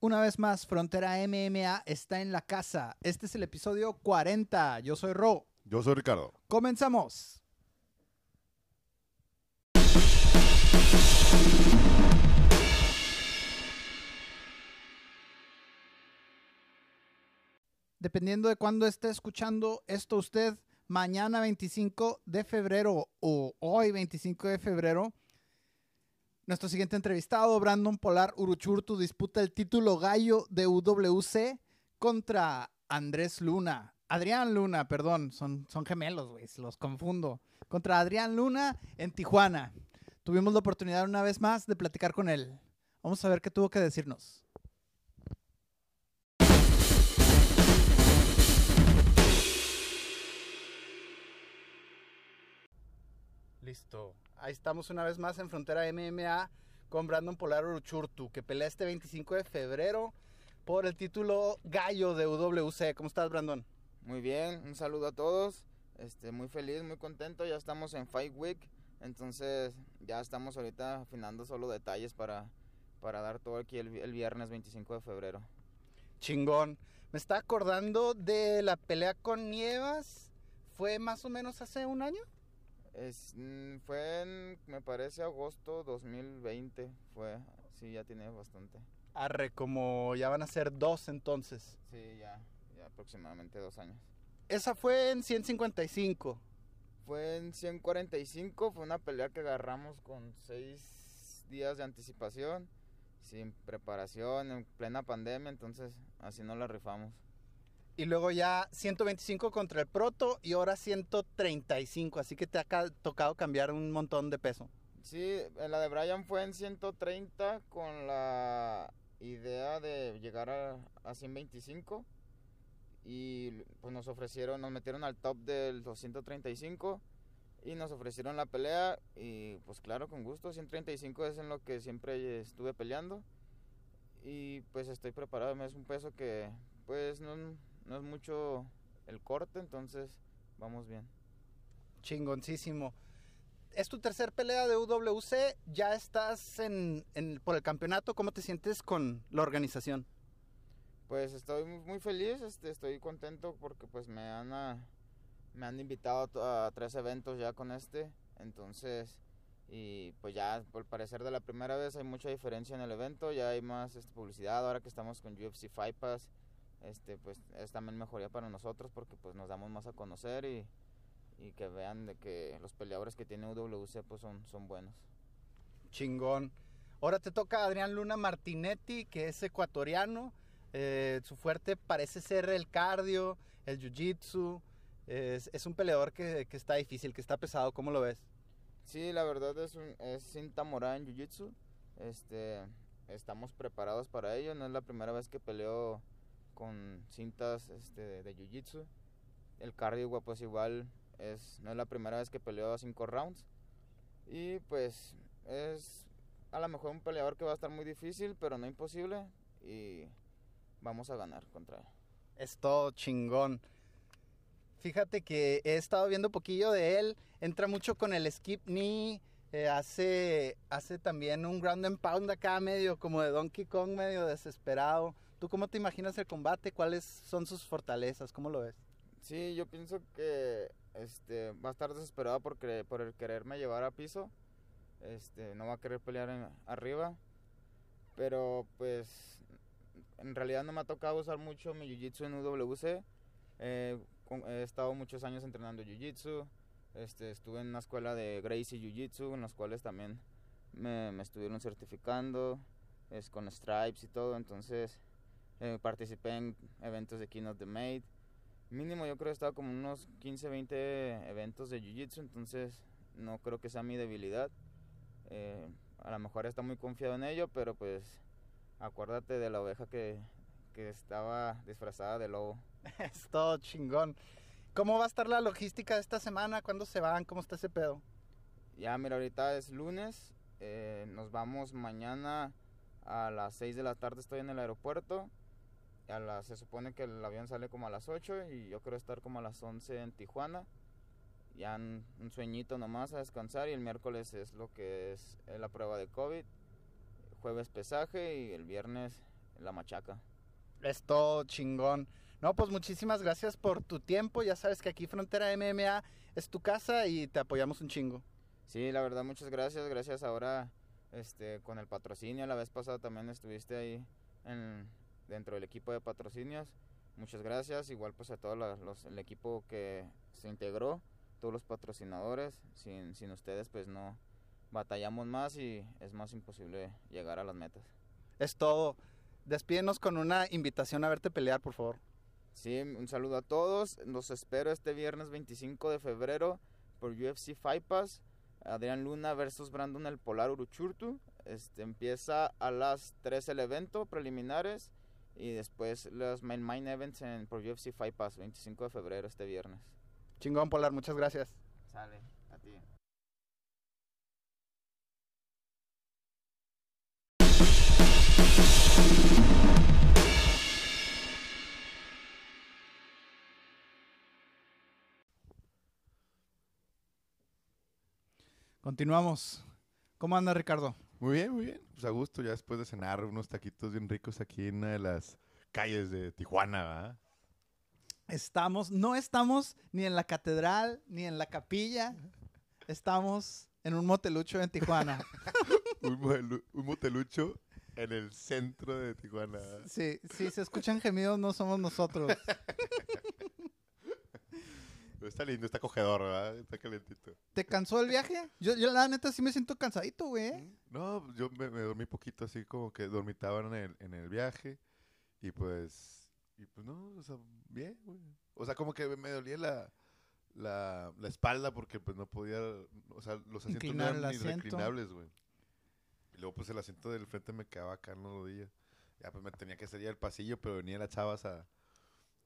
Una vez más, Frontera MMA está en la casa. Este es el episodio 40. Yo soy Ro. Yo soy Ricardo. Comenzamos. Dependiendo de cuándo esté escuchando esto usted, mañana 25 de febrero o hoy 25 de febrero, nuestro siguiente entrevistado, Brandon Polar Uruchurtu, disputa el título gallo de UWC contra Andrés Luna. Adrián Luna, perdón, son, son gemelos, güey, los confundo. Contra Adrián Luna en Tijuana. Tuvimos la oportunidad una vez más de platicar con él. Vamos a ver qué tuvo que decirnos. Listo. Ahí estamos una vez más en Frontera MMA con Brandon Polar Uruchurtu, que pelea este 25 de febrero por el título gallo de UWC. ¿Cómo estás, Brandon? Muy bien, un saludo a todos. Este, muy feliz, muy contento. Ya estamos en Fight Week, entonces ya estamos ahorita afinando solo detalles para, para dar todo aquí el, el viernes 25 de febrero. Chingón. Me está acordando de la pelea con Nievas. ¿Fue más o menos hace un año? Es, mm, fue en, me parece, agosto 2020. Fue, sí, ya tiene bastante. Arre, como ya van a ser dos entonces. Sí, ya, ya aproximadamente dos años. Esa fue en 155. Fue en 145, fue una pelea que agarramos con seis días de anticipación, sin preparación, en plena pandemia, entonces así no la rifamos. Y luego ya 125 contra el Proto y ahora 135. Así que te ha ca- tocado cambiar un montón de peso. Sí, en la de Brian fue en 130 con la idea de llegar a, a 125 y pues nos ofrecieron, nos metieron al top del 235 y nos ofrecieron la pelea y pues claro, con gusto, 135 es en lo que siempre estuve peleando y pues estoy preparado, es un peso que pues no, no es mucho el corte, entonces vamos bien. Chingoncísimo. Es tu tercer pelea de UWC. Ya estás en, en- por el campeonato. ¿Cómo te sientes con la organización? Pues estoy mu- muy feliz, este, estoy contento porque pues me han, ah, me han invitado a, tres eventos ya con este, entonces, y pues ya por parecer de la primera vez hay mucha diferencia en el evento, ya hay más este, publicidad, ahora que estamos con UFC Fight Pass, este, pues es también mejoría para nosotros porque pues nos damos más a conocer y, y que vean de que los peleadores que tiene UWC pues son, son buenos. Chingón. Ahora te toca Adrián Luna Martinetti, que es ecuatoriano. Eh, su fuerte parece ser el cardio, el jiu-jitsu. Es, es un peleador que, que está difícil, que está pesado. ¿Cómo lo ves? Sí, la verdad es, un, es cinta morada en Jiu-Jitsu. Este, estamos preparados para ello. No es la primera vez que peleo con cintas este, de, Jiu-Jitsu. El cardio, pues igual, es, no es la primera vez que peleo a cinco rounds. Y pues es a lo mejor un peleador que va a estar muy difícil, pero no imposible. Y vamos a ganar contra él. Es todo chingón. Fíjate que he estado viendo poquillo de él. Entra mucho con el skip knee. eh, hace, hace también un ground and pound acá, medio como de Donkey Kong, medio desesperado. ¿Tú cómo te imaginas el combate? ¿Cuáles son sus fortalezas? ¿Cómo lo ves? Sí, yo pienso que este va a estar desesperado por, por quererme llevar a piso. Este, no va a querer pelear arriba. Pero pues en realidad no me ha tocado usar mucho mi jiu-jitsu en UWC. Eh, he estado muchos años entrenando jiu-jitsu. Este, estuve en una escuela de Gracie Jiu-Jitsu, en las cuales también me, me estuvieron certificando es, con stripes y todo. Entonces eh, participé en eventos de of the Made. Mínimo yo creo que he estado como unos 15, 20 eventos de Jiu-Jitsu, entonces no creo que sea mi debilidad. Eh, a lo mejor está muy confiado en ello, pero pues acuérdate de la oveja que, que estaba disfrazada de lobo. es todo chingón. ¿Cómo va a estar la logística de esta semana? ¿Cuándo se van? ¿Cómo está ese pedo? Ya, mira, ahorita es lunes, eh, nos vamos mañana a las 6 de la tarde, estoy en el aeropuerto. A se supone que el avión sale como a las 8 y yo creo estar como a las 11 en Tijuana. Ya un, un sueñito nomás a descansar y el miércoles es lo que es la prueba de COVID. Jueves pesaje y el viernes la machaca. Es todo chingón. No, pues muchísimas gracias por tu tiempo. Ya sabes que aquí Frontera MMA es tu casa y te apoyamos un chingo. Sí, la verdad, muchas gracias. Gracias ahora este, con el patrocinio. La vez pasada también estuviste ahí en, dentro del equipo de patrocinios. Muchas gracias. Igual pues a todo la- los, el equipo que se integró, todos los patrocinadores. Sin, sin ustedes pues no batallamos más y es más imposible llegar a las metas. Es todo. Despídenos con una invitación a verte pelear, por favor. Sí, un saludo a todos. Los espero este viernes 25 de febrero por UFC Fight Pass. Adrián Luna versus Brandon El Polar Uruchurtu. Este empieza a las 3 el evento preliminares y después los main, main events en, por UFC Fight Pass 25 de febrero este viernes. Chingón, Polar, muchas gracias. Sale, a ti. Continuamos. ¿Cómo anda, Ricardo? Muy bien, muy bien. Pues a gusto, ya después de cenar unos taquitos bien ricos aquí en una de las calles de Tijuana, ¿verdad? Estamos, no estamos ni en la catedral ni en la capilla. Estamos en un motelucho en Tijuana. Un, motelucho en el centro de Tijuana. Sí, sí, se escuchan gemidos, no somos nosotros. Está lindo, está acogedor, ¿verdad? Está calentito. ¿Te cansó el viaje? Yo, yo la neta sí me siento cansadito, güey. ¿eh? No, yo me, me dormí poquito así como que dormitaba en el, en el viaje y pues, y pues no, o sea, bien, güey. O sea, como que me dolía la, la, la espalda porque pues no podía, o sea, los asientos Inclinar no eran ni reclinables, güey. Y luego pues el asiento del frente me quedaba acá en los rodillas. Ya pues me tenía que salir al pasillo, pero venían las chavas a,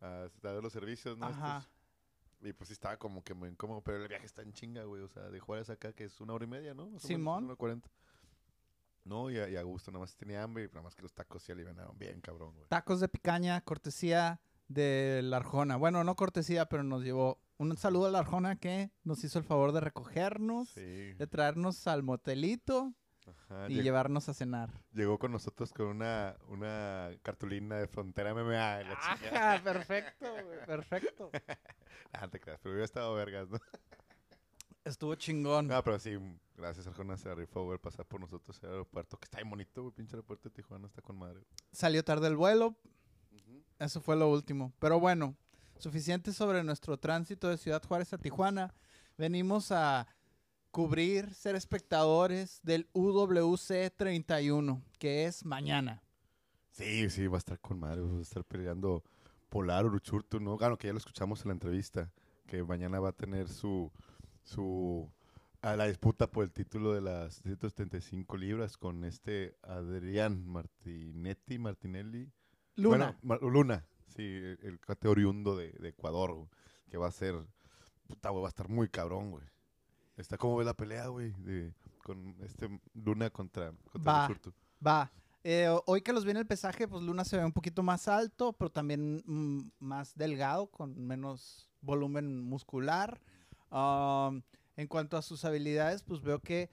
a dar los servicios, ¿no? Ajá. Y pues sí estaba como que muy incómodo, pero el viaje está en chinga, güey. O sea, de Juárez acá, que es una hora y media, ¿no? Más Simón. una cuarenta. No, y a, y a gusto, nada más tenía hambre y nada más que los tacos se alivianaron bien, cabrón, güey. Tacos de picaña, cortesía de la Arjona. Bueno, no cortesía, pero nos llevó un saludo a la Arjona que nos hizo el favor de recogernos, Sí. de traernos al motelito Ajá, y llevarnos a cenar. Llegó con nosotros con una, una cartulina de Frontera MMA. la perfecto, perfecto. Ah, te creas, pero hubiera estado vergas, ¿no? Estuvo chingón. No, pero sí, gracias Arjona se rifó, güey, pasar por nosotros al aeropuerto, que está bien bonito, güey, pinche aeropuerto de Tijuana, está con madre. Salió tarde el vuelo, Eso fue lo último. Pero bueno, suficiente sobre nuestro tránsito de Ciudad Juárez a Tijuana. Venimos a cubrir, ser espectadores del UWC 31, que es mañana. Sí, sí, va a estar con madre, va a estar peleando Polar Uruchurtu, ¿no? Claro, que ya lo escuchamos en la entrevista, que mañana va a tener su, su, a la disputa por el título de las 175 libras con este Adrián Martinetti, Martinelli. Luna. Bueno, Luna, sí, el, el cuate oriundo de, de Ecuador, que va a ser, puta, güey, va a estar muy cabrón, güey. Está como ve la pelea, güey, de, con este Luna contra, contra Va. Va. Eh, ho- hoy que los viene el pesaje, pues Luna se ve un poquito más alto, pero también mm, más delgado, con menos volumen muscular. Um, en cuanto a sus habilidades, pues veo que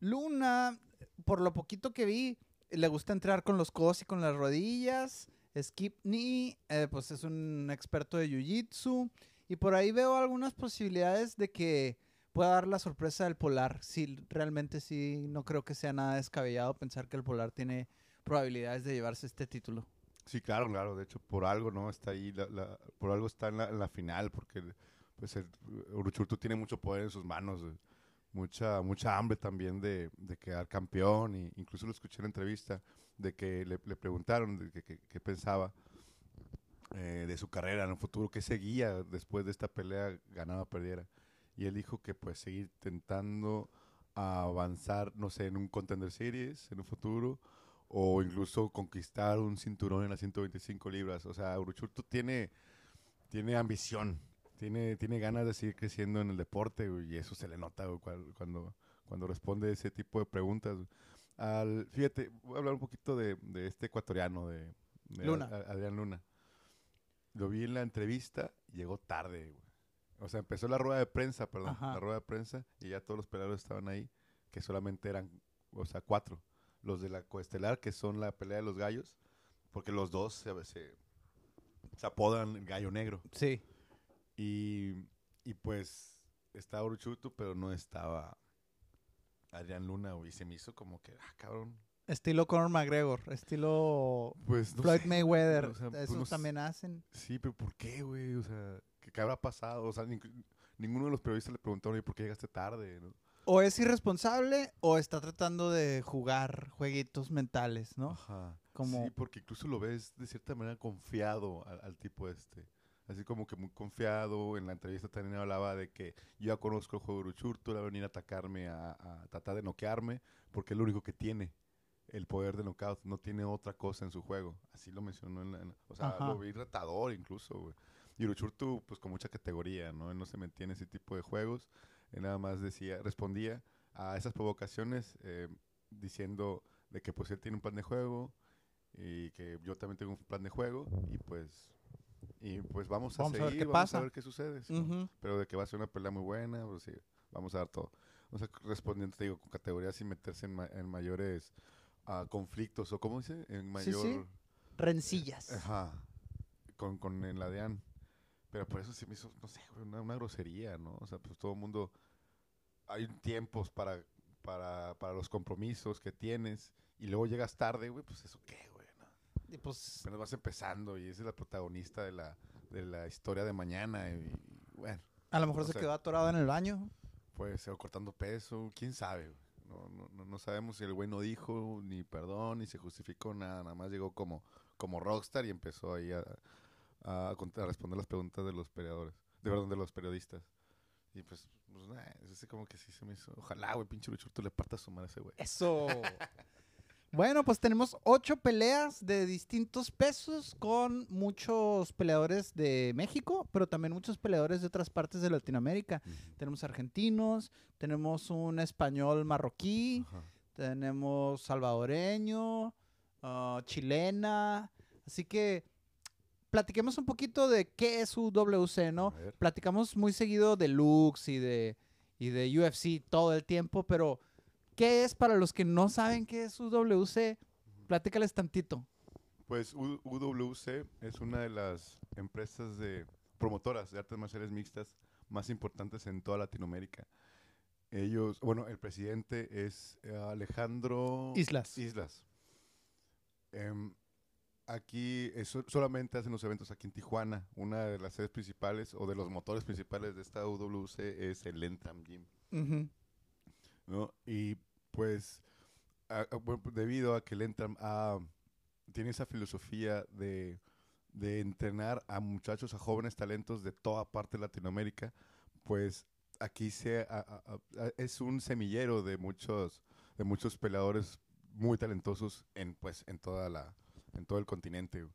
Luna, por lo poquito que vi, le gusta entrar con los codos y con las rodillas. Skip knee, eh, pues es un experto de jiu-jitsu. Y por ahí veo algunas posibilidades de que pueda dar la sorpresa del Polar. Sí, realmente sí, no creo que sea nada descabellado pensar que el Polar tiene probabilidades de llevarse este título. Sí, claro, claro. De hecho, por algo, ¿no? Está ahí, la, la- por algo está en la, en la final, porque pues el Uruchurtu tiene mucho poder en sus manos, güey. mucha mucha hambre también de, de quedar campeón, y incluso lo escuché en la entrevista, de que le, le preguntaron de qué pensaba eh, de su carrera en el futuro, qué seguía después de esta pelea, ganaba o perdiera. Y él dijo que pues seguir intentando avanzar, no sé, en un Contender Series en un futuro, o incluso conquistar un cinturón en las 125 libras. O sea, Uruchurtu tiene, tiene ambición, tiene, tiene ganas de seguir creciendo en el deporte güey, y eso se le nota güey, cuando, cuando responde ese tipo de preguntas. Al, fíjate, voy a hablar un poquito de, de este ecuatoriano, de, de Luna. Ad- Ad- Adrián Luna. Lo vi en la entrevista, llegó tarde, güey. O sea, empezó la rueda de prensa, perdón, Ajá. la rueda de prensa, y ya todos los peleadores estaban ahí, que solamente eran, o sea, cuatro. Los de la coestelar, que son la pelea de los gallos, porque los dos se, se, se apodan Gallo Negro. Sí. Y, y pues estaba Uruchutu, pero no estaba Adrián Luna, güey. Y se me hizo como que, ah, cabrón. Estilo Conor McGregor, estilo Pues no Floyd sé, Mayweather. o sea, pues, Eso no sé. también hacen. Sí, pero ¿por qué, güey? O sea, ¿qué, qué habrá pasado? O sea, nin- ninguno de los periodistas le preguntaron, oye, ¿por qué llegaste tarde? ¿no? O es irresponsable o está tratando de jugar jueguitos mentales, ¿no? Ajá. Como- Sí, porque incluso lo ves de cierta manera confiado al, al tipo este. Así como que muy confiado. En la entrevista también hablaba de que yo ya conozco el juego de Uruchurtu, va a venir a atacarme, a, a tratar de noquearme, porque es lo único que tiene. El poder de knockout. No tiene otra cosa en su juego. Así lo mencionó en la... en la- o sea, Ajá. lo vi retador incluso, güey. Y Uruchurtu, pues con mucha categoría, ¿no? Él no se metía en ese tipo de juegos. Él nada más decía, respondía a esas provocaciones eh, diciendo de que pues él tiene un plan de juego y que yo también tengo un plan de juego y pues y pues vamos a Vamos a ver seguir, qué vamos pasa. a ver qué sucede. Pero de que va a ser una pelea muy buena, pues sí, vamos a dar todo. O sea, respondiendo, te digo, con categorías sin meterse en, ma- en mayores ah, conflictos o cómo dice, en mayor... sí. Rencillas. Ajá. Con, con el ADEAN. Pero por eso se me hizo, no sé, güey, una, una grosería, ¿no? O sea, pues todo el mundo. Hay tiempos para, para, para los compromisos que tienes. Y luego llegas tarde, güey, pues eso qué, güey. ¿no? Y pues Apenas vas empezando y esa es la protagonista de la, de la historia de mañana. Y, y, bueno, a lo mejor no se sé. quedó atorado en el baño. puede ser cortando peso, quién sabe, güey. No, no, no, no sabemos si el güey no dijo ni perdón, ni se justificó nada. Nada más llegó como, como rockstar y empezó ahí a, a, responder las preguntas de los peleadores, de perdón, de los periodistas. Y pues, pues nah, es así como que sí se me hizo. Ojalá, güey, pinche Luchurto le parta su madre a ese güey. Eso. bueno, pues tenemos ocho peleas de distintos pesos con muchos peleadores de México, pero también muchos peleadores de otras partes de Latinoamérica. Tenemos argentinos, tenemos un español marroquí, tenemos salvadoreño, ah, chilena. Así que platiquemos un poquito de qué es UWC, ¿no? Platicamos muy seguido de Lux y de, y de UFC todo el tiempo, pero ¿qué es para los que no saben qué es UWC? Platícales tantito. Pues U- UWC es una de las empresas de promotoras de artes marciales mixtas más importantes en toda Latinoamérica. Ellos, bueno, el presidente es Alejandro Islas. Islas. Em, aquí eh, so- solamente hacen los eventos aquí en Tijuana. Una de las sedes principales o de los motores principales de esta UWC es el Entram Gym. ¿no? Y pues, a- a- debido a que el Entram ah, tiene esa filosofía de, de entrenar a muchachos, a jóvenes talentos de toda parte de Latinoamérica, pues aquí se, a- a- a- a- es un semillero de muchos, de muchos peleadores muy talentosos en, pues, en, toda la, en todo el continente.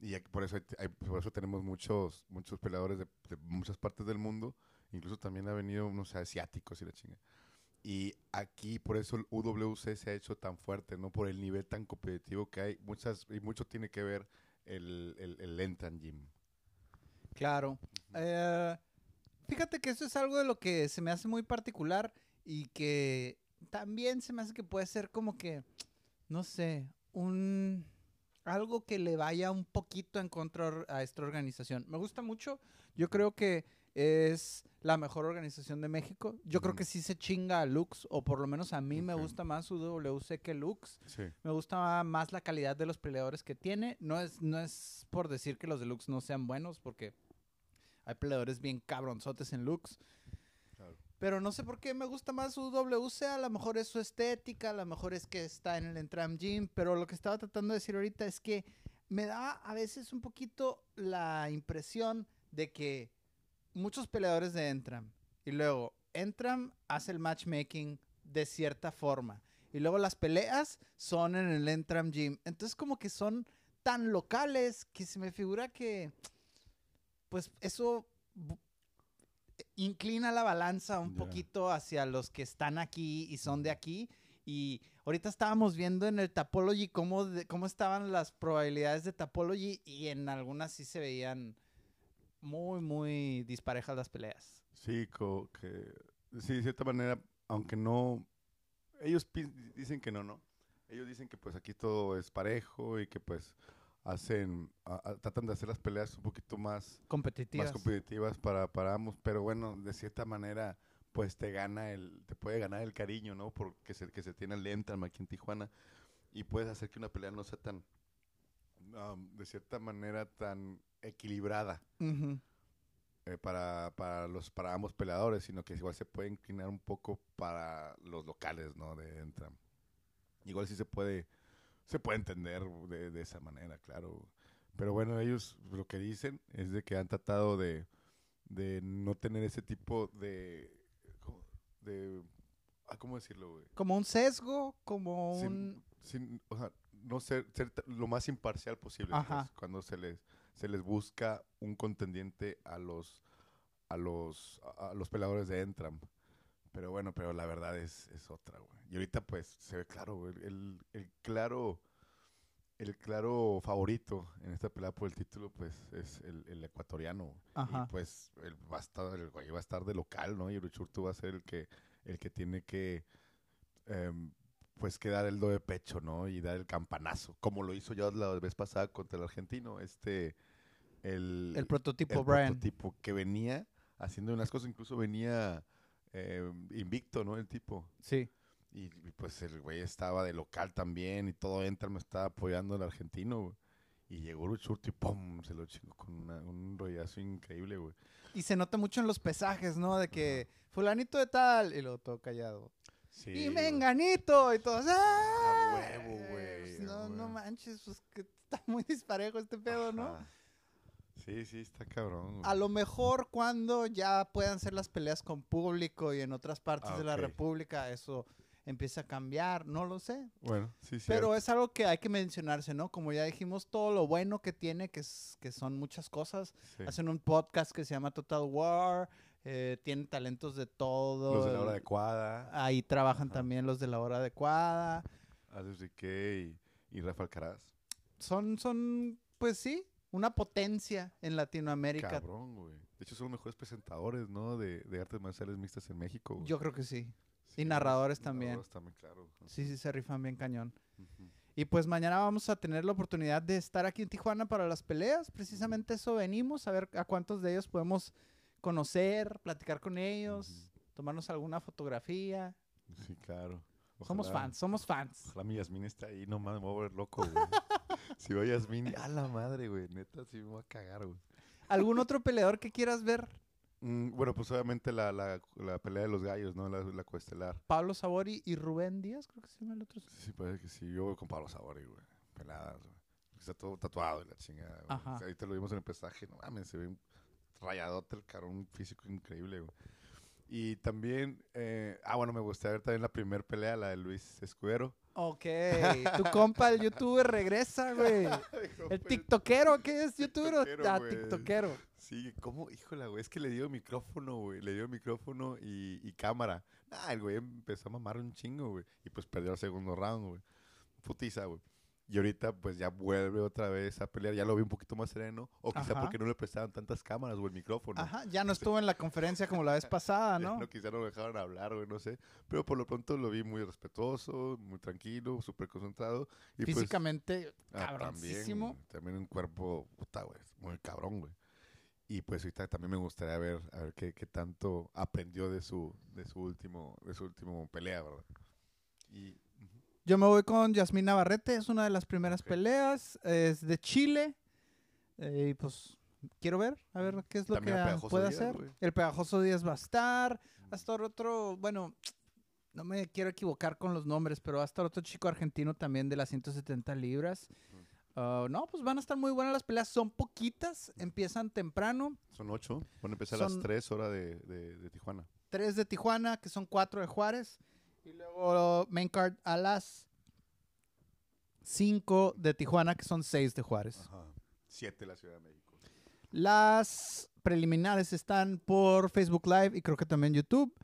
Y por eso, hay- por eso tenemos muchos, muchos peleadores de, de muchas partes del mundo. Incluso también ha venido, no sé, asiáticos y la chinga. Y aquí por eso el UWC se ha hecho tan fuerte, ¿no? Por el nivel tan competitivo que hay. Muchas, y mucho tiene que ver el, el, el Gym. Claro. Eh, fíjate que eso es algo de lo que se me hace muy particular y que también se me hace que puede ser como que, no sé, un algo que le vaya un poquito en contra a esta organización. Me gusta mucho. Yo creo que es la mejor organización de México. Yo creo que sí se chinga a Lux, o por lo menos a mí me gusta más UWC que Lux. Sí. Me gusta más la calidad de los peleadores que tiene. No es, no es por decir que los de Lux no sean buenos, porque hay peleadores bien cabronzotes en Lux. Pero no sé por qué me gusta más UWC. A lo mejor es su estética, a lo mejor es que está en el Entram Gym. Pero lo que estaba tratando de decir ahorita es que me da a veces un poquito la impresión de que muchos peleadores de Entram y luego Entram hace el matchmaking de cierta forma y luego las peleas son en el Entram Gym. Entonces como que son tan locales que se me figura que pues eso inclina la balanza un poquito hacia los que están aquí y son de aquí. Y ahorita estábamos viendo en el Tapology cómo, de- cómo estaban las probabilidades de Tapology y en algunas sí se veían muy, muy disparejas las peleas. Sí, que, sí, de cierta manera, aunque no, ellos dicen que no, ¿no? Ellos dicen que pues aquí todo es parejo y que pues hacen, a- a- tratan de hacer las peleas un poquito más, Competitivas. más competitivas para, para ambos, pero bueno, de cierta manera, pues te gana el, te puede ganar el cariño, ¿no? Porque se, que se tiene el Entram aquí en Tijuana y puedes hacer que una pelea no sea tan, um, de cierta manera, tan equilibrada Ujú. eh, para, para, los, para ambos peleadores, sino que igual se puede inclinar un poco para los locales, ¿no? De Entram. Igual sí se puede, se puede entender de, de esa manera, claro. Pero bueno, ellos lo que dicen es de que han tratado de, de no tener ese tipo de, de ah, ¿cómo decirlo, güey? Como un sesgo, como Sin- un... sin- o sea, no ser, ser lo más imparcial posible pues, cuando se les se les busca un contendiente a los a los a, los peleadores de Entram. Pero bueno, pero la verdad es, es otra, güey. Y ahorita pues se ve claro, güey, el, el claro el claro favorito en esta pelea por el título pues es el, el ecuatoriano. Ajá. Y pues el, va a estar el güey va a estar de local, ¿no? Y Uruchurtu va a ser el que el que tiene que em, pues que dar el do de pecho, ¿no? Y dar el campanazo, como lo hizo yo la vez pasada contra el argentino, este, el, El prototipo el Brian. prototipo que venía haciendo unas cosas, incluso venía eh, invicto, ¿no? El tipo. Sí. Y, y, pues el güey estaba de local también y todo entra, me estaba apoyando el argentino, güey. Y llegó Uruchurtu y ¡pum! Se lo chingó con una- un rollazo increíble, güey. Y se nota mucho en los pesajes, ¿no? De que fulanito de tal y luego todo callado. Sí, y menganito y todos. ¡Ah! huevo, güey, Pues a No, no manches, pues que está muy disparejo este pedo, ¿no? Sí, sí, está cabrón. güey. A lo mejor cuando ya puedan ser las peleas con público y en otras partes Ah, de la. República eso empieza a cambiar, no lo sé. Bueno, sí, sí. Pero es algo que hay que mencionarse, ¿no? Como ya dijimos, todo lo bueno que tiene, que, es, que son muchas cosas. Hacen un podcast que se llama Total War, eh, tienen talentos de todo. Los de la hora adecuada, Ahí trabajan Ajá. también los de la hora adecuada. Alex Riquet y, y Rafa Alcaraz. Son, son, pues sí, una potencia en Latinoamérica. Cabrón, güey. De hecho, son los mejores presentadores, ¿no? De, de artes marciales mixtas en México. güey. Yo creo que sí. Sí, narradores y también. narradores también, claro. Sí, sí, se rifan bien cañón. Y pues mañana vamos a tener la oportunidad de estar aquí en Tijuana para las peleas. Precisamente eso venimos, a ver a cuántos de ellos podemos conocer, platicar con ellos, tomarnos alguna fotografía. Sí, claro. Somos fans, somos fans. Ojalá mi Yasmín esté ahí, no mames, me voy a ver loco, güey. si veo a Yasmín, a la madre, güey. Neta, sí me voy a cagar, güey. ¿Algún otro peleador que quieras ver? Mm, bueno, pues obviamente la, la, la pelea de los gallos, ¿no? La, la coestelar. Pablo Sabori y Rubén Díaz, creo que se llama el otro. Sí, parece que sí. Yo voy con Pablo Sabori, güey. Peladas, güey. Está todo tatuado y la chingada, güey. O sea, ahorita lo vimos en el pesaje. No mames, se ve un rayadote el carón, un físico increíble, güey. Y también, eh, ah, bueno, me gustaría ver también la primera pelea, la de Luis Escudero. Ok, tu compa, el youtuber, regresa, güey. El tiktokero, ¿qué es youtuber? Tiktokero, Ah, güey. tiktokero. Sí, ¿cómo? Híjole, güey, es que le dio micrófono, güey. Le dio micrófono y, y cámara. Ah, el güey empezó a mamar un chingo, güey. Y pues perdió el segundo round, güey. Putiza, güey. Y ahorita, pues ya vuelve otra vez a pelear. Ya lo vi un poquito más sereno. O quizá Ajá. porque no le prestaban tantas cámaras o el micrófono. Ajá, ya no estuvo en la conferencia como la vez pasada, ¿no? No, quizá no lo dejaron hablar, güey, no sé. Pero por lo pronto lo vi muy respetuoso, muy tranquilo, súper concentrado. Y pues, Físicamente, Ah, cabroncísimo. También, también un cuerpo, puta, güey, muy cabrón, güey. Y pues ahorita también me gustaría ver, a ver qué, qué tanto aprendió de su, de su último, de su último pelea, ¿verdad? Y Yo me voy con Yasmín Navarrete, es una de las primeras peleas, es de Chile. eh, y pues quiero ver, a ver qué es lo También que puede Díaz, hacer. El Pegajoso Díaz va a estar. Va a estar otro, bueno, no me quiero equivocar con los nombres, pero va a estar otro chico argentino también de las 170 libras. Ah, no, pues van a estar muy buenas las peleas, son poquitas, empiezan temprano. son ocho, van a empezar a las tres horas de, de, de Tijuana. tres de Tijuana, que son cuatro de Juárez. Y luego main card a las cinco de Tijuana, que son seis de Juárez. Ajá. Siete la Ciudad de México. Las preliminares están por Facebook Live y creo que también YouTube.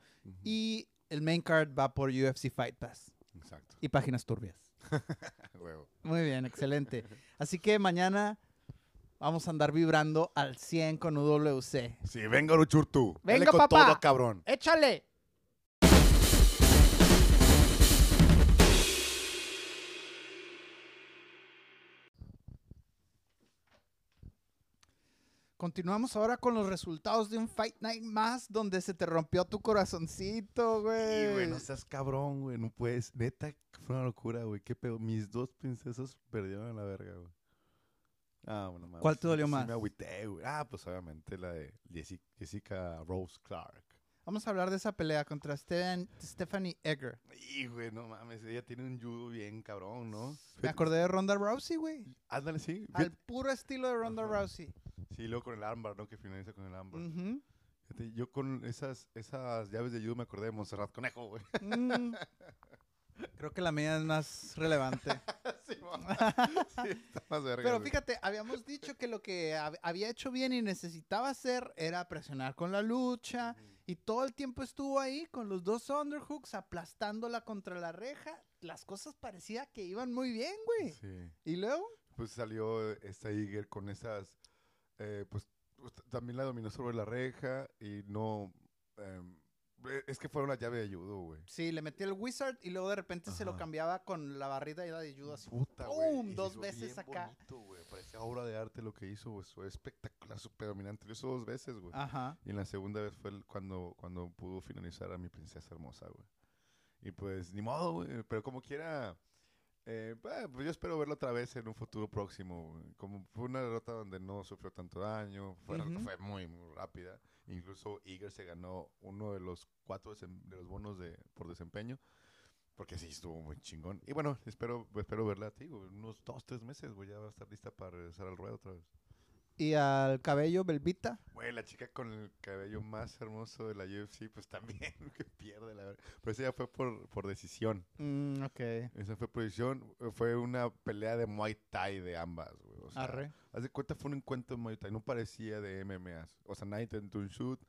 Y el main card va por UFC Fight Pass Exacto. y páginas turbias. Muy bien, excelente. Así que mañana vamos a andar vibrando al 100 con UWC. Sí, venga, Uruchurtu. Dale Venga, con papá. todo, cabrón. ¡Échale! Continuamos ahora con los resultados de un Fight Night más donde se te rompió tu corazoncito, güey. Sí, güey, no seas cabrón, güey. No puedes. Neta, fue una locura, güey. Qué pedo. Mis dos princesas perdieron a la verga, güey. Ah, bueno, mames, ¿Cuál te dolió sí más? me agüité, güey. Ah, pues obviamente la de Jessica Rose Clark. Vamos a hablar de esa pelea contra Steven- Stephanie Egger. Y, güey, no mames. Ella tiene un judo bien cabrón, ¿no? Me acordé de Ronda Rousey, güey. Ándale, sí. Al puro estilo de Ronda Ajá. Rousey. Sí, luego con el ámbar, ¿no? Que finaliza con el. Fíjate, yo con esas, esas llaves de judo me acordé de Montserrat Conejo, güey. Mm. Creo que la mía es más relevante. sí, sí, está más verga, Pero güey. fíjate, habíamos dicho que lo que hab- había hecho bien y necesitaba hacer era presionar con la lucha. Y todo el tiempo estuvo ahí con los dos underhooks aplastándola contra la reja. Las cosas parecía que iban muy bien, güey. Sí. Y luego, Pues salió esta Iger con esas. eh, pues también la dominó sobre la reja y no. em, eh, es que fue una llave de judo, güey. sí, le metió el wizard y luego de repente se lo cambiaba con la barrida y la de judo así. Puta, Dos veces acá. bonito, güey. Parecía obra de arte lo que hizo, güey. Fue espectacular, súper dominante. Lo hizo dos veces, güey. Ajá. Y en la segunda vez fue el- cuando, cuando pudo finalizar a mi princesa hermosa, güey. Y pues, ni modo, güey. Pero como quiera, eh, bah, pues yo espero verlo otra vez en un futuro próximo. güey. Como fue una derrota donde no sufrió tanto daño, fue, Ujú. fue muy, muy rápida. Incluso Iger se ganó uno de los cuatro de los bonos de, por desempeño. Porque sí, estuvo muy chingón. Y bueno, espero, espero verla a ti, güey. Unos dos, tres meses, güey. Ya va a estar lista para regresar al ruedo otra vez. Y al cabello, Belvita. Güey, la chica con el cabello más hermoso de la UFC, pues también, que pierde la verdad. Pero esa ya fue por, por decisión. Mm, ok. Esa fue por decisión. Fue una pelea de Muay Thai de ambas, güey. O sea, Arre. haz de cuenta, fue un encuentro de Muay Thai. No parecía de MMA. O sea, nadie intentó un shoot,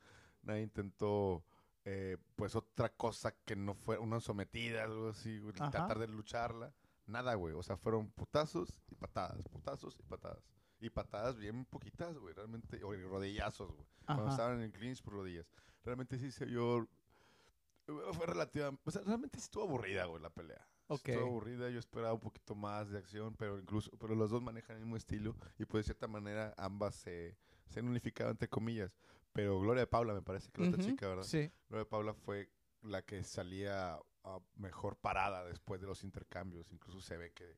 nadie intentó, eh, pues, otra cosa que no fuera una sometida, algo así, güey, tratar de lucharla. Nada, güey. O sea, fueron putazos y patadas, putazos y patadas. Y patadas bien poquitas, güey, realmente. O rodillazos, güey. Cuando estaban en el clinch por rodillas. Realmente sí se vio. Fue relativa. O sea, realmente sí estuvo aburrida, güey, la pelea. Ok. Estuvo aburrida. Yo esperaba un poquito más de acción, pero incluso. Pero los dos manejan el mismo estilo. Y pues de cierta manera ambas se, se han unificado, entre comillas. Pero Gloria de Paula, me parece que la otra chica, ¿verdad? Sí. Gloria de Paula fue la que salía mejor parada después de los intercambios. Incluso se ve que,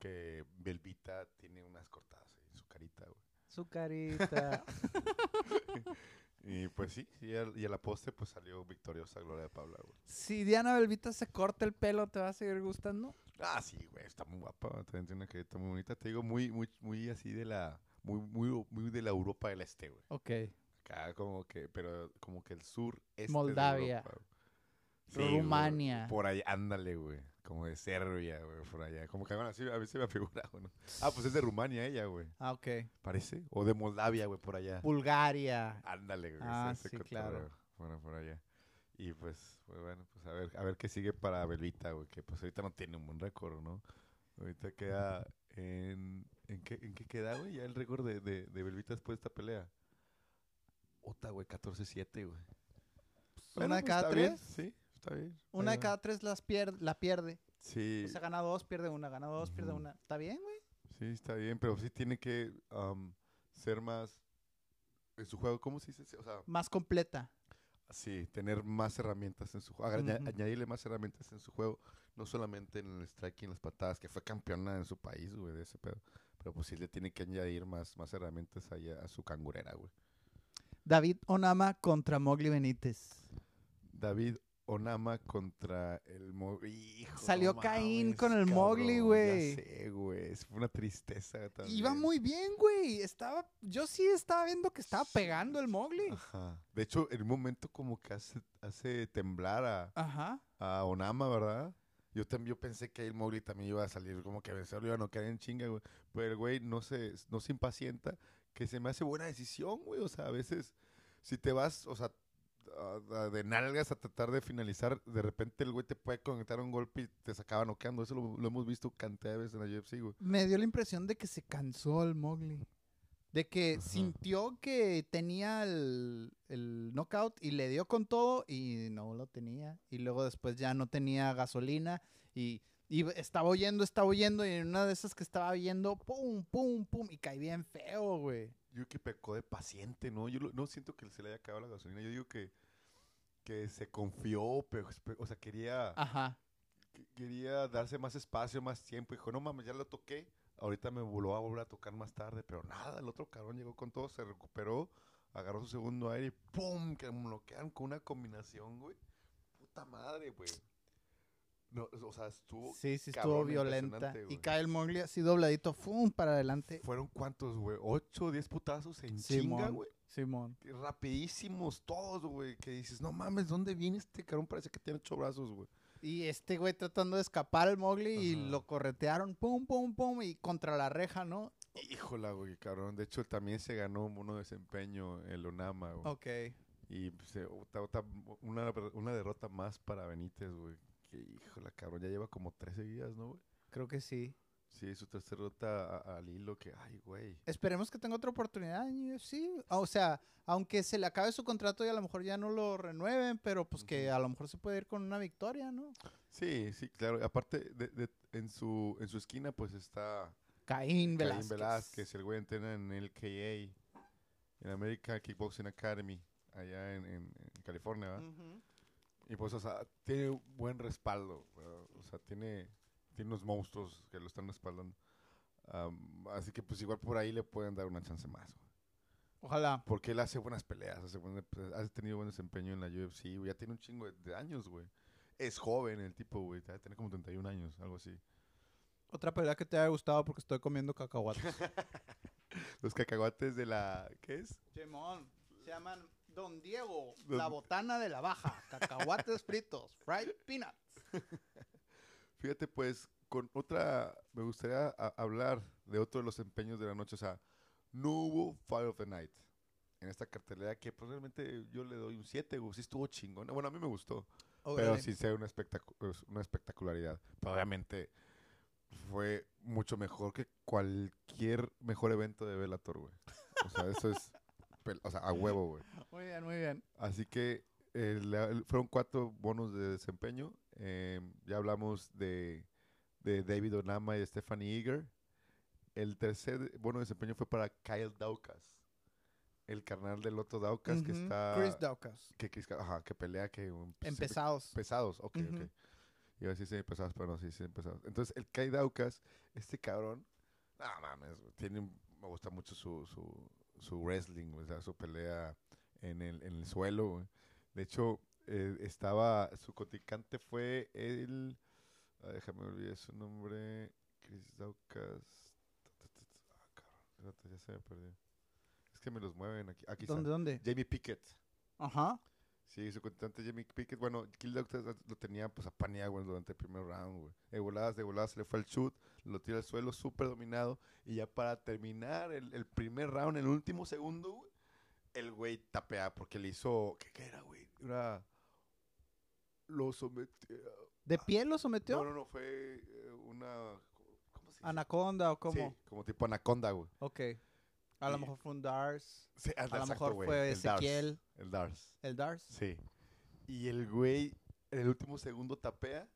que Belvita tiene unas cortadas en su carita, güey. Su carita. Y pues sí, y, al- y a la poste pues salió victoriosa Gloria de Paula, güey. si Diana Belvita se corta el pelo, ¿te va a seguir gustando? Ah, sí, güey, está muy guapa, también tiene una carita muy bonita. Te digo, muy, muy, muy así de la, muy, muy, muy de la Europa del Este, güey. Ok. Acá como que, pero como que el sur este Moldavia. de Europa, güey. Sí, güey, Rumania. por ahí, ándale, güey. Como de Serbia, güey, por allá. Como que bueno, así a veces me figura, güey. ¿no? Ah, pues es de Rumania ella, güey. Ah, ok. ¿Parece? O de Moldavia, güey, por allá. Bulgaria. Ándale, güey. Ah, sí, claro. Bueno, por allá. Y pues, pues, bueno, pues a ver, a ver qué sigue para Belvita, güey, que pues ahorita no tiene un buen récord, ¿no? Ahorita queda en... ¿En qué, en qué queda, güey? Ya el récord de, de, de Belvita después de esta pelea. Ota, güey, 14-7, güey. Una de pues, cada bien, tres. Sí, está bien. Una de cada tres las pier- la pierde. Sí, O sea, gana dos, pierde una, gana dos, pierde una. ¿Está bien, güey? sí, está bien, pero sí tiene que ser más... En su juego, ¿cómo se dice? O sea, Más completa. Sí, tener más herramientas en su juego. aña-. Añadirle más herramientas en su juego. No solamente en el striking, las patadas, que fue campeona en su país, güey, de ese pedo. Pero pues sí le tiene que añadir más, más herramientas a, su cangurera, güey. David Onama contra Mowgli Benítez. David Onama contra el Mowgli. Salió no Caín mames, con el Mowgli, güey. Ya sé, güey. Fue una tristeza también. Iba muy bien, güey. Estaba, yo sí estaba viendo que estaba pegando el Mowgli. Ajá. De hecho, en un momento como que hace, hace temblar a, Ajá. a Onama, ¿verdad? Yo también yo pensé que el Mowgli también iba a salir como que a vencerlo, iba a no caer en chinga, güey. Pero el güey no se, no se impacienta, que se me hace buena decisión, güey. O sea, a veces, si te vas, o sea, a- a- de nalgas a tratar de finalizar, de repente el güey te puede conectar un golpe y te sacaba noqueando. Eso lo, lo hemos visto cantidad de veces en la UFC, güey. Me dio la impresión de que se cansó el Mowgli. De que Ajá. sintió que tenía el, el knockout y le dio con todo y no lo tenía. Y luego después ya no tenía gasolina y, y estaba oyendo, estaba oyendo y en una de esas que estaba oyendo, pum, pum, pum, y caí bien feo, güey. yo que pecó de paciente, ¿no? Yo lo- no siento que se le haya acabado la gasolina. Yo digo que, que se confió, pero, o sea, quería, Ajá. que- quería darse más espacio, más tiempo. Dijo, no mames, ya lo toqué. Ahorita me voló a volver a tocar más tarde, pero nada, el otro cabrón llegó con todo, se recuperó, agarró su segundo aire y ¡pum! Que me bloquean con una combinación, güey. Puta madre, güey. No, o sea, estuvo. Sí, sí estuvo violenta. Y. Kyle Mosley así dobladito, ¡fum! para adelante. ¿Fueron cuántos, güey? ¿Ocho, diez putazos en Simón. chinga, güey? Simón. Rapidísimos todos, güey. Que dices, no mames, ¿dónde viene este cabrón? Parece que tiene ocho brazos, güey. Y este güey tratando de escapar al Mowgli y lo corretearon, pum, pum, pum, y contra la reja, ¿no? Híjola, güey, cabrón. De hecho, también se ganó un mono de desempeño el Onama, güey. Ok. Y pues, otra- otra- una, una derrota más para Benítez, güey. Que híjola, cabrón. Ya lleva como tres seguidas, ¿no, güey? Creo que sí. Sí, su tercera derrota a- al hilo. Que, ay, güey. Esperemos que tenga otra oportunidad en UFC. O sea, aunque se le acabe su contrato y a lo mejor ya no lo renueven, pero pues que a lo mejor se puede ir con una victoria, ¿no? Sí, sí, claro. Aparte, de, de- en, su, en su esquina, pues está Caín Caín Velázquez. Velázquez. El güey entrena en el KA, en American Kickboxing Academy, allá en, en- en California, ¿verdad? Ujú. Y pues, o sea, tiene buen respaldo. ¿verdad? O sea, tiene, tiene unos monstruos que lo están respaldando. Am, así que, pues, igual por ahí le pueden dar una chance más. güey. Ojalá. Porque él hace buenas peleas, hace buena- pues, ha tenido buen desempeño en la UFC, güey. Ya tiene un chingo de, de años, güey. Es joven el tipo, güey. Tiene como 31 años, algo así. Otra pelea que te haya gustado porque estoy comiendo cacahuates. Los cacahuates de la... ¿Qué es? Simón, se llaman Don Diego, Don- la botana de la baja. Cacahuates fritos, fried peanuts. Fíjate, pues, con otra, me gustaría hablar de otro de los empeños de la noche. O sea, no hubo Fire of the Night en esta cartelera que probablemente yo le doy un 7, güey. Sí estuvo chingón. Bueno, a mí me gustó, pero sí sea una, espectacu- una espectacularidad. Pero obviamente fue mucho mejor que cualquier mejor evento de Bellator, güey. O sea, eso es, o sea, a huevo, güey. Muy bien, muy bien. Así que eh, la- fueron cuatro bonos de desempeño. Eh, ya hablamos de, de David Onama y Stephanie Eager. El tercer bono de desempeño fue para Kyle Daukas, el carnal del otro Daukas que está... Chris Daukas. que, Chris- ajá, que pelea que... um, siempre- Empezados. Pesados, ok, Ujú. ok. Iba a decir sí, pesados, pero no, sí, sí, pesados. Entonces, el Kai Daukas, este cabrón, no mames, tiene, me gusta mucho su, su, su wrestling, o sea, su pelea en el, en el suelo. De hecho, eh, estaba, su contrincante fue el, ah, déjame olvidar su nombre, Chris Daukas. Ah, cabrón, espérate, ya se me perdió. Es que me los mueven aquí. Aquí ¿Dónde, dónde? Jamie Pickett. Ajá. Sí, su contrincante Jamie Pickett. Bueno, Kill Doctor lo tenía pues a durante el primer round, güey. De voladas, de voladas se le fue el shoot, lo tira al suelo, súper dominado. Y ya para terminar el, el primer round, el último segundo, güey, el güey tapea porque le hizo. ¿Qué, qué era, güey? Era. Lo sometió. ¿De pie lo sometió? No, no, no, fue eh, una. ¿Cómo se dice? ¿Anaconda o cómo? Sí, como tipo anaconda, güey. Ok. A lo mejor fue un Dars. Sí, A lo mejor fue el Dars, Ezequiel. El Dars. ¿El Dars? Sí. Y el güey, en el último segundo tapea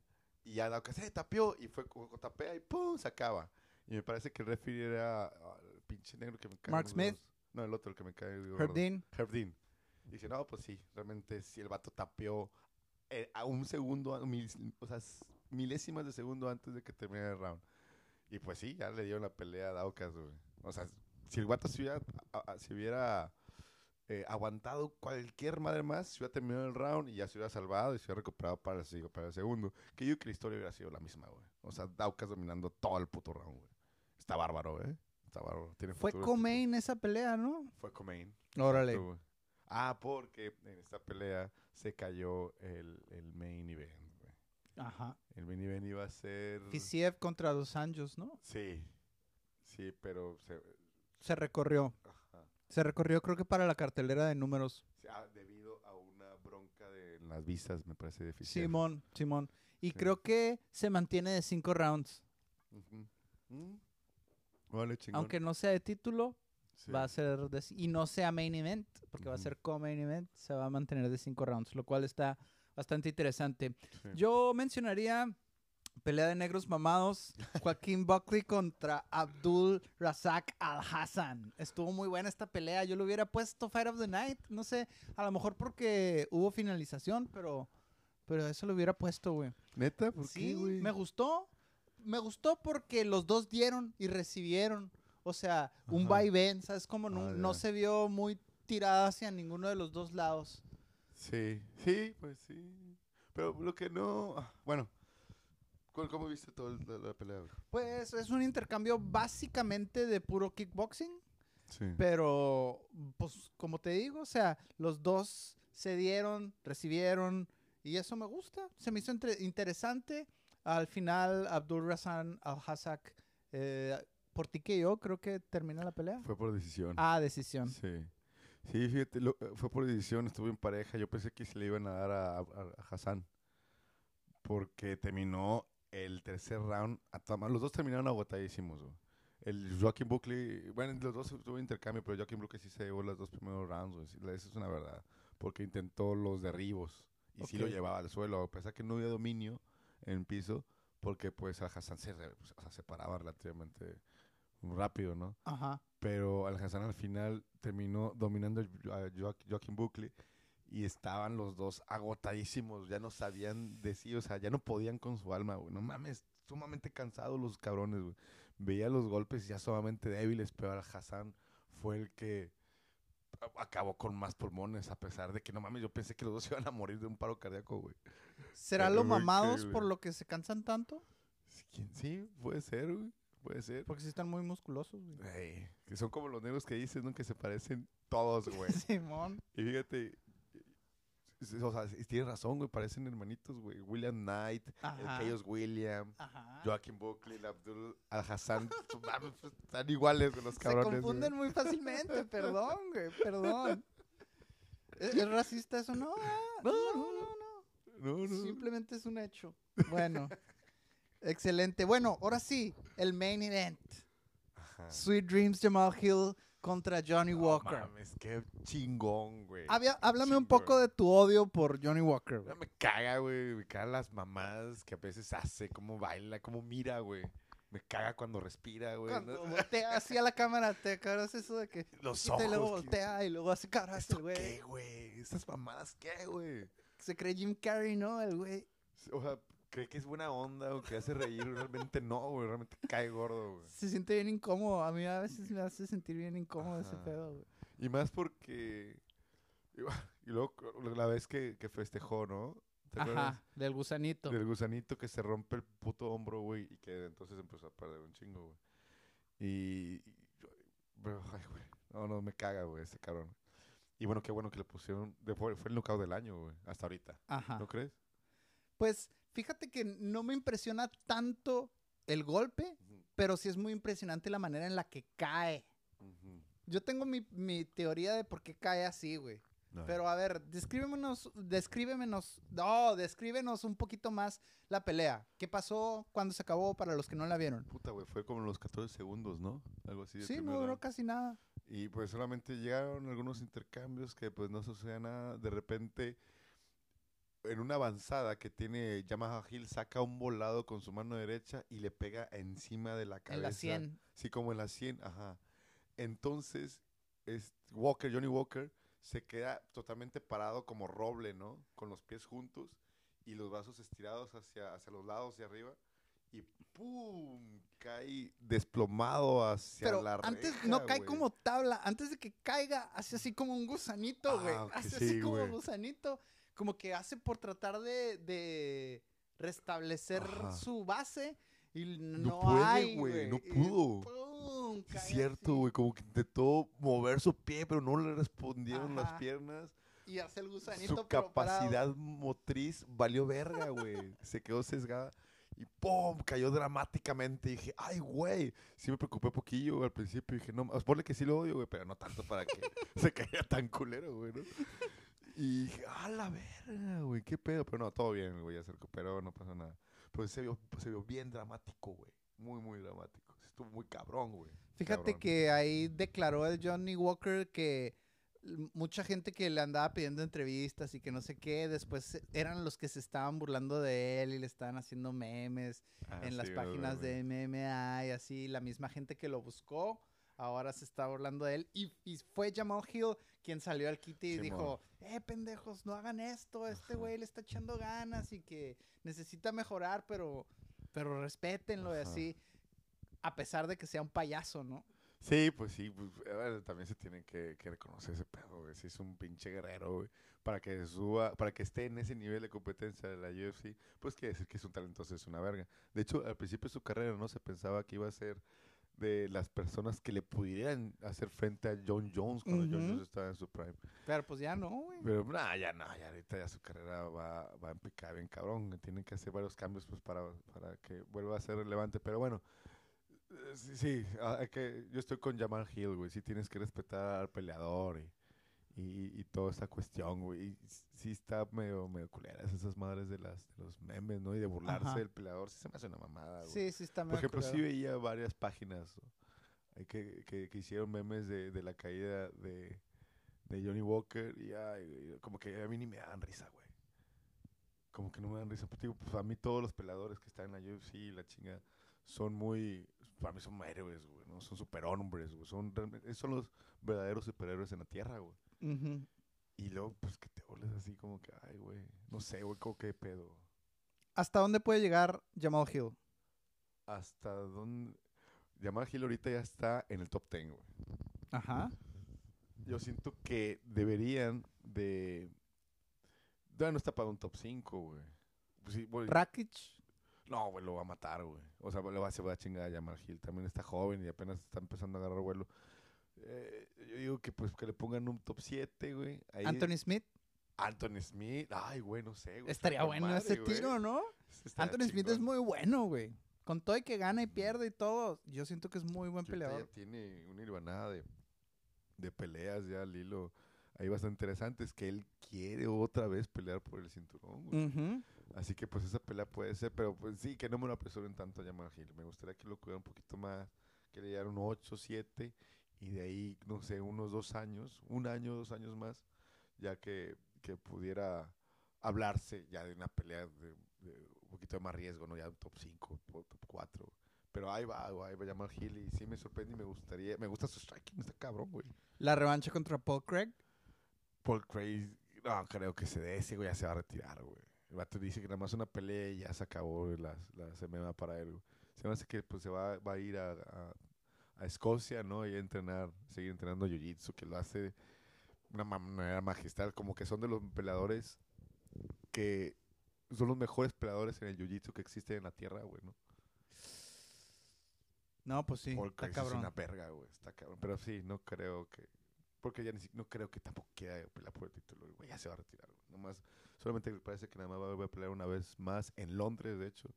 y ya da que se tapeó y fue como tapea y ¡pum! se acaba. Y me parece que el referee era ah, el pinche negro que me cae. Mark los Smith. No, el otro el que me cae. Herb Dean. Y dice, no, pues sí, realmente sí, el vato tapeó eh, a un segundo, a mil- o sea, milésimas de segundo antes de que terminara el round. Y pues sí, ya le dio la pelea a Daukas, güey. O sea, si el vato se hubiera, a- a- se hubiera eh, aguantado cualquier madre más, se hubiera terminado el round y ya se hubiera salvado y se hubiera recuperado para el, sig- para el segundo. Que yo creo que la historia hubiera sido la misma, güey. O sea, Daukas dominando todo el puto round, güey. Está bárbaro, ¿eh? Está bárbaro. Tiene Fue Comain esa pelea, ¿no? Fue Comain. Órale. Exacto. Ah, porque en esta pelea se cayó el, el main event, güey. Ajá. El main event iba a ser... Fisiev contra Dos Anjos, ¿no? Sí. Sí, pero... Se... Se recorrió. Ajá. Se recorrió creo que para la cartelera de números. Ah, debido a una bronca de las visas, me parece difícil. Simón, Simón. Y Sí. creo que se mantiene de cinco rounds. Vale, chingón. Aunque no sea de título, Sí. va a ser de, y no sea main event, porque va a ser co-main event, se va a mantener de cinco rounds, lo cual está bastante interesante. Sí. Yo mencionaría Pelea de negros mamados. Joaquín Buckley contra Abdul Razak Al Hassan. Estuvo muy buena esta pelea. Yo le hubiera puesto Fight of the Night. No sé, a lo mejor porque hubo finalización, pero, pero eso lo hubiera puesto, güey. ¿Neta? ¿Por Sí, qué, güey? me gustó. Me gustó porque los dos dieron y recibieron. O sea, un Ajá. vaivén, ¿sabes? Como no, Ah, no ya. se vio muy tirada hacia ninguno de los dos lados. Sí, sí, pues sí. Pero lo que no... ah, Bueno, ¿cómo, viste toda la, la pelea? Pues es un intercambio básicamente de puro kickboxing. Sí. Pero, pues, como te digo, o sea, los dos se dieron, recibieron, y eso me gusta. Se me hizo entre- interesante. Al final, Abdul Razan Al-Hassak, eh, por ti que yo, creo que termina la pelea. Fue por decisión. Ah, decisión. Sí. Sí, fíjate, lo- fue por decisión, estuvo en pareja. Yo pensé que se le iban a dar a, a- a Hassan. Porque terminó el tercer round. a toda ma- Los dos terminaron agotadísimos. güey. El Joaquin Buckley, bueno, los dos tuvo intercambio, pero Joaquin Buckley sí se llevó los dos primeros rounds. güey. Esa es una verdad. Porque intentó los derribos y sí lo llevaba al suelo, a pesar que no había dominio en piso, porque pues al Hassan se, re- o sea, se paraba relativamente rápido, ¿no? Ajá. pero Al Hassan al final terminó dominando a Jo- Joaquin Buckley y estaban los dos agotadísimos, ya no sabían decir, o sea, ya no podían con su alma, güey. No mames, sumamente cansados los cabrones, güey. Veía los golpes ya sumamente débiles, pero Al Hassan fue el que acabó con más pulmones, a pesar de que no mames, yo pensé que los dos iban a morir de un paro cardíaco, güey. ¿Será lo mamados por lo que se cansan tanto? Sí, ¿quién- Sí, puede ser, güey. Puede ser. Porque sí están muy musculosos, güey. Ey, que son como los negros que dices, ¿no? Que se parecen todos, güey. Simón. Y fíjate, o sea, tienes razón, güey, parecen hermanitos, güey. William Knight, Ajá. el Chaos William, Ajá. Joaquin Buckley, el Abdul Al-Hassan, su- mames, pues, están iguales de los Se cabrones. güey. confunden muy fácilmente, perdón, güey, perdón. ¿Es, es racista eso? No, ah, no, no, no. No, no. Simplemente es un hecho. Bueno, excelente. Bueno, ahora sí, el main event. Ajá. Sweet Dreams Jamal Hill contra Johnny No Walker. mames, qué chingón, güey. Había- háblame un poco de tu odio por Johnny Walker. güey. Me caga, güey. Me cagan las mamadas que a veces hace, cómo baila, cómo mira, güey. Me caga cuando respira, güey. Cuando ¿no? voltea así a la cámara, te caras eso de que Los quita y luego ojos, que- voltea y luego hace caras el ¿Esto güey. qué, güey? ¿Estas mamadas qué, güey? Se cree Jim Carrey, ¿no? El güey. O sea, cree que es buena onda o que hace reír. Realmente no, güey. Realmente cae gordo, güey. Se siente bien incómodo. A mí a veces me hace sentir bien incómodo ese pedo, güey. Y más porque... Y luego la vez que, que festejó, ¿no? ¿Te acuerdas? Ajá, del gusanito. Del gusanito que se rompe el puto hombro, güey. Y que entonces empezó a perder un chingo, güey. Y... pero, ay, güey. No, no, me caga, güey, ese cabrón. Y bueno, qué bueno que le pusieron... Fue, fue el knockout del año, güey. Hasta ahorita. Ajá. ¿No crees? Pues fíjate que no me impresiona tanto el golpe, pero sí es muy impresionante la manera en la que cae. Yo tengo mi, mi teoría de por qué cae así, güey. No. Pero a ver, descríbenos, descríbenos, no, descríbenos un poquito más la pelea. ¿Qué pasó cuando se acabó para los que no la vieron? Puta, güey, fue como en los 14 segundos, ¿no? Algo así. del Sí, no duró casi nada. Y pues solamente llegaron algunos intercambios que pues no sucedía nada. De repente, en una avanzada que tiene Yamaha Hill, saca un volado con su mano derecha y le pega encima de la cabeza. En la 100. Sí, como en la 100, ajá. Entonces, es Walker, Johnny Walker, se queda totalmente parado como roble, ¿no? Con los pies juntos y los brazos estirados hacia, hacia los lados y arriba. Y ¡pum! Cae desplomado hacia Pero la antes reja, no cae güey. como tabla, antes de que caiga, hace así como un gusanito, güey. Ah, hace sí, así como güey. gusanito. Como que hace por tratar de, de restablecer Ajá. su base. Y no, No puede, hay, güey, no pudo. ¡pum! Es cierto, güey, como que intentó mover su pie, pero no le respondieron las piernas. Y hace el gusanito, Su capacidad motriz valió verga, güey. Se quedó sesgada y ¡pum! Cayó dramáticamente. Y dije, ¡ay, güey! Sí me preocupé poquillo al principio. Dije, no, pues, ponle que sí lo odio, güey, pero no tanto para que se caiga tan culero, güey, ¿no? Y dije, ¡ah, la verga, güey! ¿Qué pedo? Pero no, todo bien, güey, ya se recuperó, no pasó nada. Pero se vio, se vio bien dramático, güey. Muy, muy dramático. Estuvo muy cabrón, güey. Fíjate Cabrón. que ahí declaró el Johnny Walker que mucha gente que le andaba pidiendo entrevistas y que no sé qué, después eran los que se estaban burlando de él y le estaban haciendo memes Ah, en las páginas güey. de MMA y así, la misma gente que lo buscó, ahora se está burlando de él. Y, y fue Jamal Hill quien salió al quite y dijo, eh, pendejos, no hagan esto, este güey le está echando ganas y que necesita mejorar, pero, pero respétenlo y así, a pesar de que sea un payaso, ¿no? Sí, pues sí, pues, también se tiene que, que reconocer ese pedo, güey. Si es un pinche guerrero, güey. Para que suba, para que esté en ese nivel de competencia de la UFC, pues quiere decir que es un talentoso, es una verga. De hecho, al principio de su carrera no se pensaba que iba a ser de las personas que le pudieran hacer frente a John Jones cuando John. Jones estaba en su prime. Pero pues ya no, güey. Pero nah, ya no, ya ahorita ya su carrera va, va en picada bien cabrón. Tienen que hacer varios cambios pues para, para que vuelva a ser relevante. Pero bueno, eh, sí, sí, ah, hay que, yo estoy con Jamal Hill, güey. Sí tienes que respetar al peleador y, y, y toda esa cuestión, güey. Y sí está medio, medio culeras esas madres de, las, de los memes, ¿no? Y de burlarse Ajá. del peleador. Sí se me hace una mamada, güey. Sí, sí está Por medio ejemplo, sí veía varias páginas que, que, que hicieron memes de, de la caída de, de Johnny Walker y ay, como que a mí ni me dan risa, güey. Como que no me dan risa. Pues, digo, pues a mí todos los peleadores que están en la UFC y la chinga son muy, para mí son héroes, güey, ¿no? Son superhombres, güey. Son, son los verdaderos superhéroes en la tierra, güey. Ujú. Y luego, pues que te vuelves así como que, ay, güey, no sé, güey, como que pedo. ¿Hasta dónde puede llegar Jamal Hill? Hasta dónde... Jamal Hill ahorita ya está en el top 10, güey. Ajá. Yo siento que deberían de... Ya no está para un top 5, güey. Pues sí, güey, Rakic. no, güey, lo va a matar, güey. O sea, le va, se va a chingar a Jamal Hill. También está joven y apenas está empezando a agarrar vuelo. Eh, yo digo que pues que le pongan un top 7, güey. Ahí- Anthony Smith. Anthony Smith. Ay, güey, no sé, güey. Estaría está con bueno madre, ese güey. tiro, ¿no? Estaría Anthony Smith es chingón. muy bueno, güey. Con todo y que gana y pierde y todo, yo siento que es muy buen ahorita peleador. Ya tiene una hilvanada de, de peleas ya al hilo ahí bastante interesantes que él quiere otra vez pelear por el cinturón. güey. Ujú. Así que pues esa pelea puede ser, pero pues sí, que no me lo apresuren tanto a Jamal Hill. Me gustaría que lo cuidara un poquito más, que le diera un 8, 7 y de ahí, no sé, unos dos años, un año, dos años más, ya que, que pudiera hablarse ya de una pelea de, de un poquito de más riesgo, ¿no? Ya un top 5, top 4. Pero ahí va, ahí va Jamal Hill y sí me sorprende y me gustaría, me gusta su striking, está cabrón, güey. La revancha contra Paul Craig. Paul Craig, no creo que se dé ese, güey, ya se va a retirar, güey. El vato dice que nada más una pelea y ya se acabó la, la semana para él, güey. Se me hace que pues se va, va a ir a, a, a Escocia, ¿no? Y a entrenar, seguir entrenando Jiu-Jitsu, que lo hace de una ma- manera magistral, como que son de los peleadores que son los mejores peleadores en el Jiu-Jitsu que existe en la tierra, güey, ¿no? No, pues sí, está Craig es cabrón. una verga, güey, está cabrón. Pero sí, no creo que... Porque ya ni si- no creo que tampoco quiera pelear por el título, güey. Ya se va a retirar, güey. Nomás, solamente parece que nada más va a pelear una vez más en Londres, de hecho.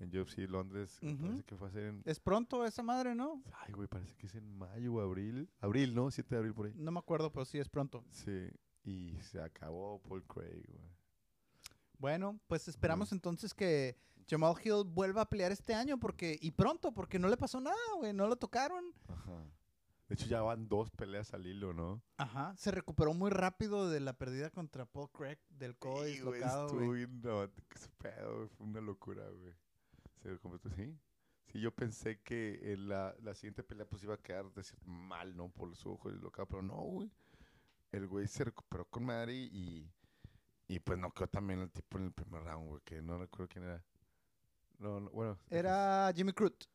En UFC Londres, Ujú. parece que fue a ser en... Es pronto esa madre, ¿no? Ay, güey, parece que es en mayo o abril. Abril, ¿no? 7 de abril por ahí. No me acuerdo, pero sí es pronto. Sí. Y se acabó Paul Craig, güey. Bueno, pues esperamos entonces que Jamal Hill vuelva a pelear este año porque y pronto porque no le pasó nada, güey, no lo tocaron. Ajá. De hecho, ya van dos peleas al hilo, ¿no? Ajá, se recuperó muy rápido de la pérdida contra Paul Craig del codo Sí, güey, dislocado, estuvo güey. bien dramático ese pedo, güey, Fue una locura, güey. Se completó, sí. Sí, yo pensé que en la, la siguiente pelea pues iba a quedar mal, ¿no? Por su ojo dislocado, pero no, güey. El güey se recuperó con madre y, y pues no quedó también el tipo en el primer round, güey, que no recuerdo quién era. No, no, bueno. Era Jimmy Crute.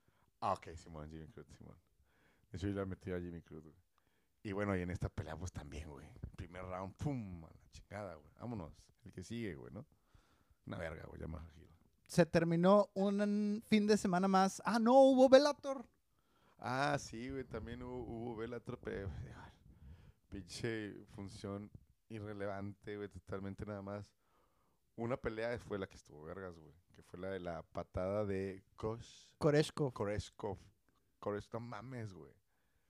Ah, ok, Simón, Jimmy Cruz, Simón. De hecho, yo le metí a Jimmy Cruz, güey. Y bueno, y en esta pelea, pues también, güey. Primer round, pum, a la chingada, güey. Vámonos. El que sigue, güey, ¿no? Una verga, güey, Yamaha Hill. Se terminó un fin de semana más. Ah, no, hubo Bellator. Ah, sí, güey, también hubo, hubo Bellator, pero pinche función irrelevante, güey, totalmente nada más. Una pelea fue la que estuvo vergas, güey, que fue la de la patada de Kosh Koreshkov. Koreshkov. Koreshkov, no mames, güey.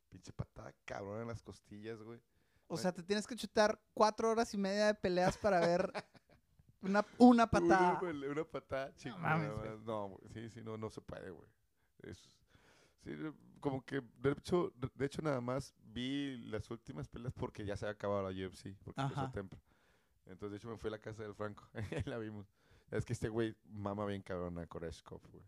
Pinche patada cabrón en las costillas, güey. O sea, te tienes que chutar cuatro horas y media de peleas para ver una, una patada. Una, una patada mames, nada güey. más. No, güey, sí, sí, no, no se puede, güey. Es- Sí, como que, de hecho, de hecho nada más vi las últimas peleas porque ya se había acabado la UFC, porque empezó Ajá. temprano. Entonces, de hecho, me fui a la casa del Franco. La vimos. Es que este güey mama bien cabrón a Koreshkov, güey.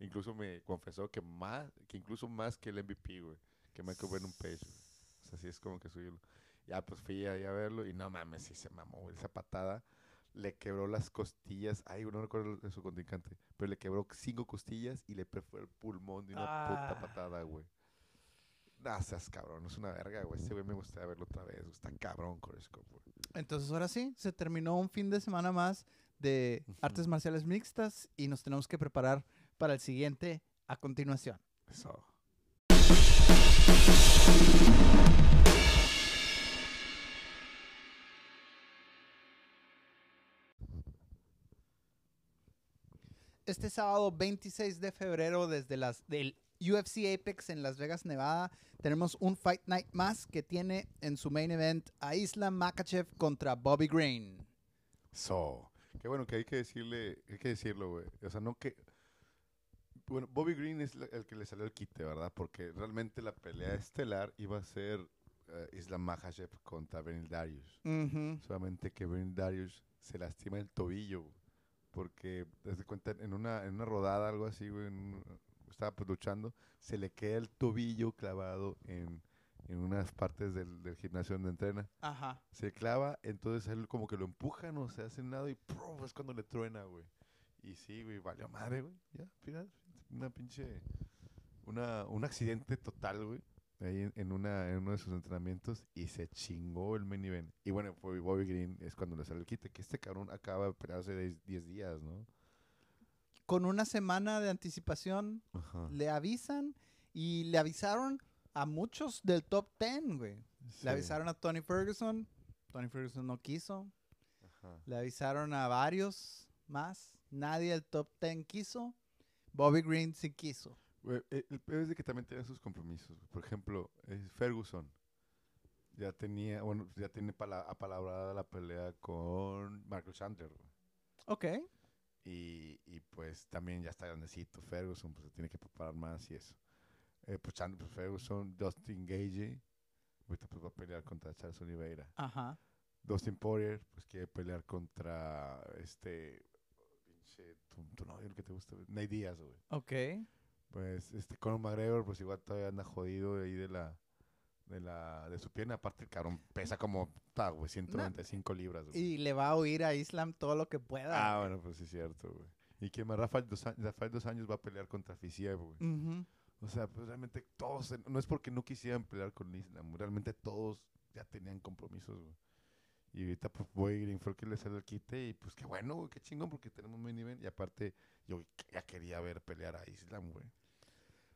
Incluso me confesó que más, que incluso más que el MVP, güey. Que Michael Venom Page, güey. O sea, sí es como que el... Ya, pues fui ahí a verlo y no mames, sí se mamó, güey. Esa patada le quebró las costillas. Ay, no recuerdo de su contrincante. Pero le quebró cinco costillas y le perforó el pulmón de una Ah. puta patada, güey. Nah, seas cabrón, es una verga, güey. Ese güey me gustaría verlo otra vez. Está cabrón, Koreshkov, güey. Entonces ahora sí, se terminó un fin de semana más de artes marciales mixtas y nos tenemos que preparar para el siguiente a continuación. Eso. Este sábado 26 de febrero desde las del UFC Apex en Las Vegas, Nevada, tenemos un Fight Night más que tiene en su main event a Islam Makachev contra Bobby Green. So, qué bueno que hay que decirle, hay que decirlo, güey. O sea, no que. Bueno, Bobby Green es el que le salió el quite, ¿verdad? Porque realmente la pelea estelar iba a ser eh, Islam Makhachev contra Benil Darius. Ujú. Solamente que Benil Darius se lastima el tobillo, porque, desde cuenta, en una, en una rodada, algo así, güey, en estaba pues luchando, se le queda el tobillo clavado en, en unas partes del, del gimnasio donde entrena Ajá. se clava, entonces él como que lo empuja, no se hace nada y es cuando le truena, güey. Y sí, güey, valió madre, güey. Ya, final. Una pinche. Una, un accidente total, güey. Ahí en, una, en uno de sus entrenamientos y se chingó el main event. Y bueno, fue Bobby Green, es cuando le sale el quite. Que este cabrón acaba de pelear hace 10 días, ¿no? Con una semana de anticipación Ajá. le avisan y le avisaron a muchos del top 10, güey. Le avisaron a Tony Ferguson, Tony Ferguson no quiso. Ajá. Le avisaron a varios más, nadie del top 10 quiso. Bobby Green sí quiso. Eh, el peor es de que también tiene sus compromisos. Por ejemplo, eh, Ferguson ya tenía, bueno, ya tiene pala- apalabrada la pelea con Marco Chandler. Ok. Y, y pues también ya está grandecito. Ferguson pues se tiene que preparar más y eso. Eh, pues Chandler, pues, Ferguson, Dustin Gage, ahorita pues va a pelear contra Charles Oliveira. Ajá. Dustin Poirier, pues quiere pelear contra este, pinche, tu, tu novio, el que te gusta, Nate Diaz, güey. Ok. Pues este Conor McGregor, pues igual todavía anda jodido ahí de la de la de su pierna, aparte el cabrón pesa como ta, güey, 195 libras, güey. Y le va a oír a Islam todo lo que pueda. Ah, bueno, pues sí es cierto, güey. Y que más Rafael dos, Rafael dos años va a pelear contra Fisiev, güey. O sea, pues realmente todos, no es porque no quisieran pelear con Islam, realmente todos ya tenían compromisos, güey. Y ahorita pues Boy fue el que le salió el quite y pues qué bueno, güey, qué chingón porque tenemos main event y aparte yo ya quería ver pelear a Islam, güey.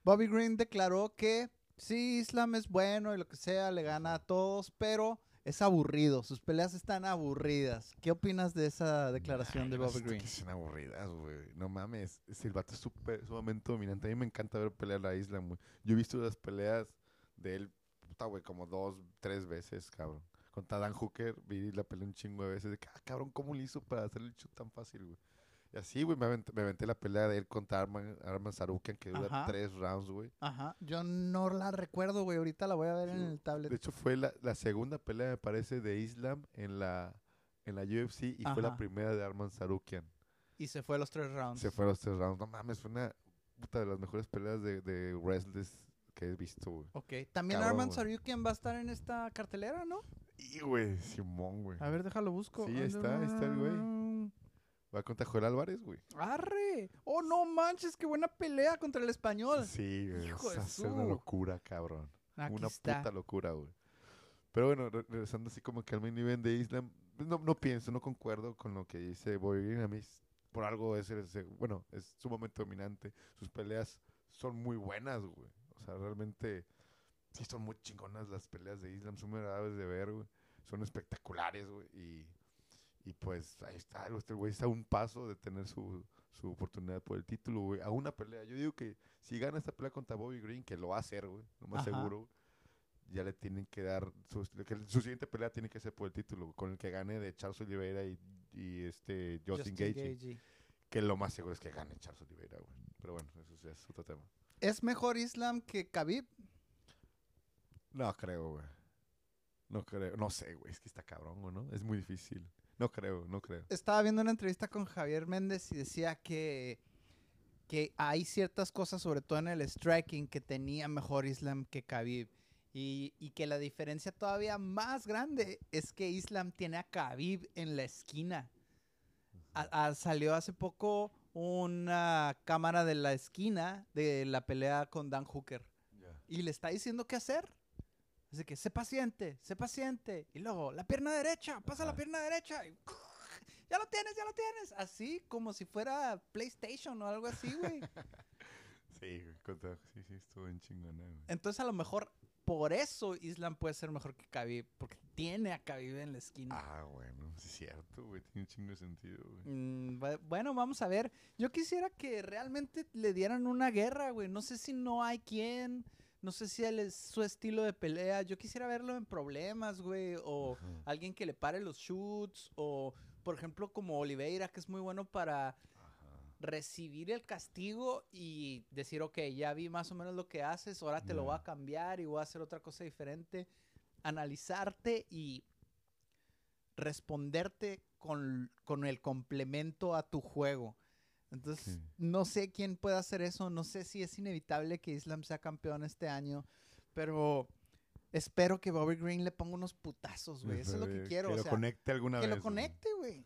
Bobby Green declaró que sí, Islam es bueno y lo que sea, le gana a todos, pero es aburrido. Sus peleas están aburridas. ¿Qué opinas de esa declaración Ay, de Bobby siento Green? Que son aburridas, güey. No mames. Es el vato es súper- sumamente dominante. A mí me encanta ver pelear a Islam, güey. Yo he visto las peleas de él, puta, güey, como dos, tres veces, cabrón. Contra Dan Hooker, vi la pelea un chingo de veces. De que, ah, cabrón, ¿cómo le hizo para hacer el shoot tan fácil, güey? Y así, güey, me aventé, me aventé la pelea de él contra Arman, Arman Sarukian, que dura Ajá. tres rounds, güey. Ajá. Yo no la recuerdo, güey. Ahorita la voy a ver en el tablet. De hecho, fue la, la segunda pelea, me parece, de Islam en la, en la UFC y fue la primera de Arman Sarukian. Y se fue a los tres rounds. Se fue a los tres rounds. No mames, fue una puta de las mejores peleas de, de que he visto, güey. Ok. También Cabrón, Arman güey. Saryukian va a estar en esta cartelera, ¿no? Y, güey, Simón, güey. A ver, déjalo busco. Sí, está, está el güey. Va contra Joel Álvarez, güey. ¡Arre! ¡Oh, no manches! ¡Qué buena pelea contra el español! Sí, güey. Hijo de ser una locura, cabrón. Aquí una está. puta locura, güey. Pero bueno, re- regresando así como que al main event de Islam, pues no, no pienso, no concuerdo con lo que dice Green. A mí, es- por algo es, el se- bueno, es sumamente dominante. Sus peleas son muy buenas, güey. O sea, realmente sí son muy chingonas las peleas de Islam, son muy agradables de ver, güey. Son espectaculares, güey. Y, y pues ahí está, güey, este güey está a un paso de tener su, su oportunidad por el título, güey. A una pelea. Yo digo que si gana esta pelea contra Bobby Green, que lo va a hacer, güey, lo más Ajá. seguro, ya le tienen que dar, su, que su siguiente pelea tiene que ser por el título, con el que gane de Charles Oliveira y, y este Justin, Justin Gaethje, Gaethje. que lo más seguro es que gane Charles Oliveira, güey. Pero bueno, eso ya es otro tema. ¿Es mejor Islam que Khabib? No creo, güey. No creo. No sé, güey. Es que está cabrón, güey, ¿no? Es muy difícil. No creo, no creo. Estaba viendo una entrevista con Javier Méndez y decía que, que hay ciertas cosas, sobre todo en el striking, que tenía mejor Islam que Khabib. Y, y que la diferencia todavía más grande es que Islam tiene a Khabib en la esquina. A- a- salió hace poco una cámara de la esquina de la pelea con Dan Hooker. Y le está diciendo qué hacer. Así que, sé paciente, sé paciente. Y luego, la pierna derecha, pasa la pierna derecha. Y, ya lo tienes, ya lo tienes. Así como si fuera PlayStation o algo así, güey. Sí, Sí, sí, estuvo en chingona, güey. Entonces, a lo mejor por eso Islam puede ser mejor que Khabib. Porque tiene a Khabib en la esquina. Ah, bueno, es cierto, güey. Tiene un chingo de sentido, güey. Mm, bu- bueno, vamos a ver. Yo quisiera que realmente le dieran una guerra, güey. No sé si no hay quien. No sé si él es su estilo de pelea. Yo quisiera verlo en problemas, güey. O Ajá. alguien que le pare los shoots. O, por ejemplo, como Oliveira, que es muy bueno para recibir el castigo y decir, ok, ya vi más o menos lo que haces. Ahora te lo voy a cambiar y voy a hacer otra cosa diferente. Analizarte y responderte con, con el complemento a tu juego. Entonces, Sí. no sé quién puede hacer eso, no sé si es inevitable que Islam sea campeón este año, pero espero que Bobby Green le ponga unos putazos, güey. Eso es lo que quiero. Que o lo sea, conecte alguna que vez. lo güey. conecte, güey.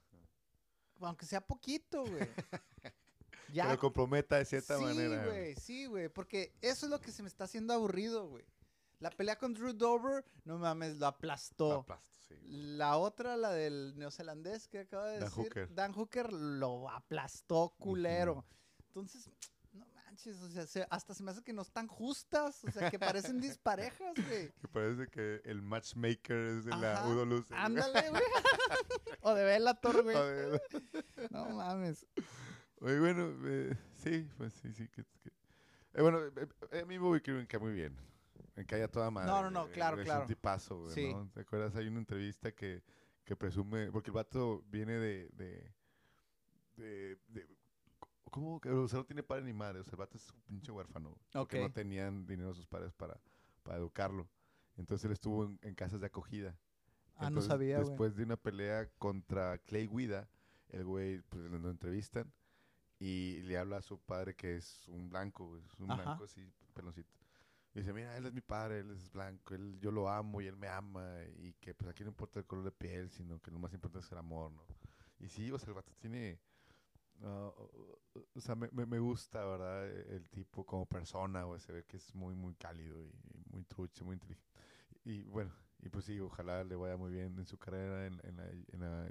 Aunque sea poquito, güey. Que lo comprometa de cierta sí, manera. güey, sí, güey. Porque eso es lo que se me está haciendo aburrido, güey. La pelea con Drew Dover, no mames, lo aplastó. Aplasto, sí. La otra, la del neozelandés que acaba de Dan decir, Hooker. Dan Hooker lo aplastó culero. Entonces, no manches, o sea, se- hasta se me hace que no están justas, o sea, que parecen disparejas, güey. Que parece que el matchmaker es de la Ajá. UWC. güey. Ándale, güey. o de Bellator, güey. No mames. Oye, bueno, eh, sí, pues sí, sí. Que, que- eh, bueno, eh, eh, a mí Bobby Green me cae muy bien. Me cae a toda madre. No, no, no, claro, es claro. un tipazo, güey, Sí. ¿no? ¿Te acuerdas? Hay una entrevista que, que presume... Porque el vato viene de... de, de, de- ¿Cómo? Que, o sea, no tiene padre ni madre. O sea, el vato es un pinche huérfano. Porque no Ok. tenían dinero sus padres para, para educarlo. Entonces él estuvo en, en casas de acogida. Ah, no sabía. Después de una pelea contra Clay Guida, el güey, pues lo entrevistan y le habla a su padre que es un blanco, es un Ajá. blanco así, peloncito. Y dice, mira, él es mi padre, él es blanco, él, yo lo amo y él me ama y que pues aquí no importa el color de piel, sino que lo más importante es el amor, ¿no? Y sí, o sea, el vato tiene... ah, o sea, me, me, me gusta, ¿verdad? e- El tipo como persona, güey, se ve que es muy, muy cálido y, y muy trucho, muy inteligente. Y bueno, y pues sí, ojalá le vaya muy bien en su carrera en, en la, en, la,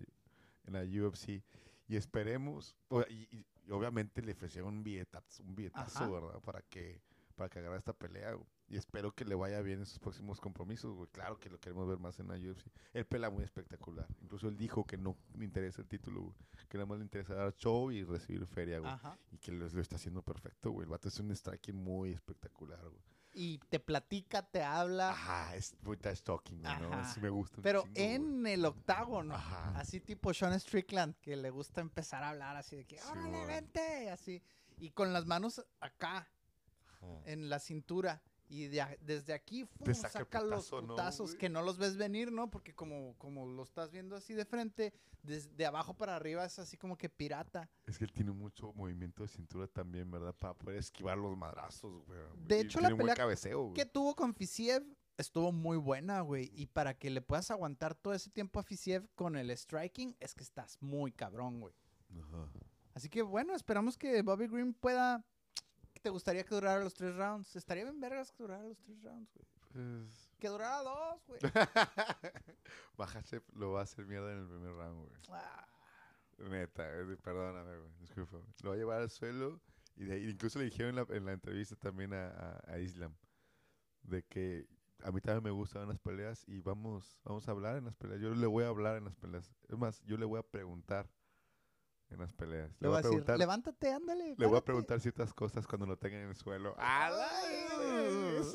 en la UFC. Y esperemos, o- y, obviamente le ofrecieron un billetazo, un billetazo. ¿verdad? Para que, para que agarre esta pelea. güey. Y espero que le vaya bien en sus próximos compromisos, güey. Claro que lo queremos ver más en la UFC. Él pela muy espectacular. Incluso él dijo que no le interesa el título, güey. Que nada más le interesa dar show y recibir feria, güey. Ajá. Y que lo, lo está haciendo perfecto, güey. El vato es un striking muy espectacular, güey. Y te platica, te habla. Ajá, es muy trash talking, güey, ¿no? Ajá. Me gusta Pero chingo, güey. en el octágono. Ajá. Así tipo Sean Strickland, que le gusta empezar a hablar así de que, órale, vente, así. Y con las manos acá. En la cintura. Y de desde aquí ¡fum! Te saca los putazo, ¿no, putazos que no los ves venir, ¿no? Porque como, como lo estás viendo así de frente, desde abajo para arriba es así como que pirata. Es que él tiene mucho movimiento de cintura también, ¿verdad? Para poder esquivar los madrazos, güey. De Y hecho, tiene la un buen pelea cabeceo, güey. que tuvo con Fisiev estuvo muy buena, güey. Y para que le puedas aguantar todo ese tiempo a Fisiev con el striking, es que estás muy cabrón, güey. Ajá. Así que bueno, esperamos que Bobby Green pueda. ¿Te gustaría que durara los tres rounds? Estaría bien vergas que durara los tres rounds, güey. Pues... Que durara dos, güey. Bajache lo va a hacer mierda en el primer round, güey. Ah, Neta, eh, perdóname, güey. Disculpa. Lo va a llevar al suelo. Y de ahí, incluso le dijeron en la, en la entrevista también a, a- a Islam de que a mí también me gustan las peleas y vamos, vamos a hablar en las peleas. Yo le voy a hablar en las peleas. Es más, yo le voy a preguntar en las peleas. le voy a decir, preguntar, levántate, ándale. le voy a párate". preguntar ciertas cosas cuando lo tengan en el suelo. Ay,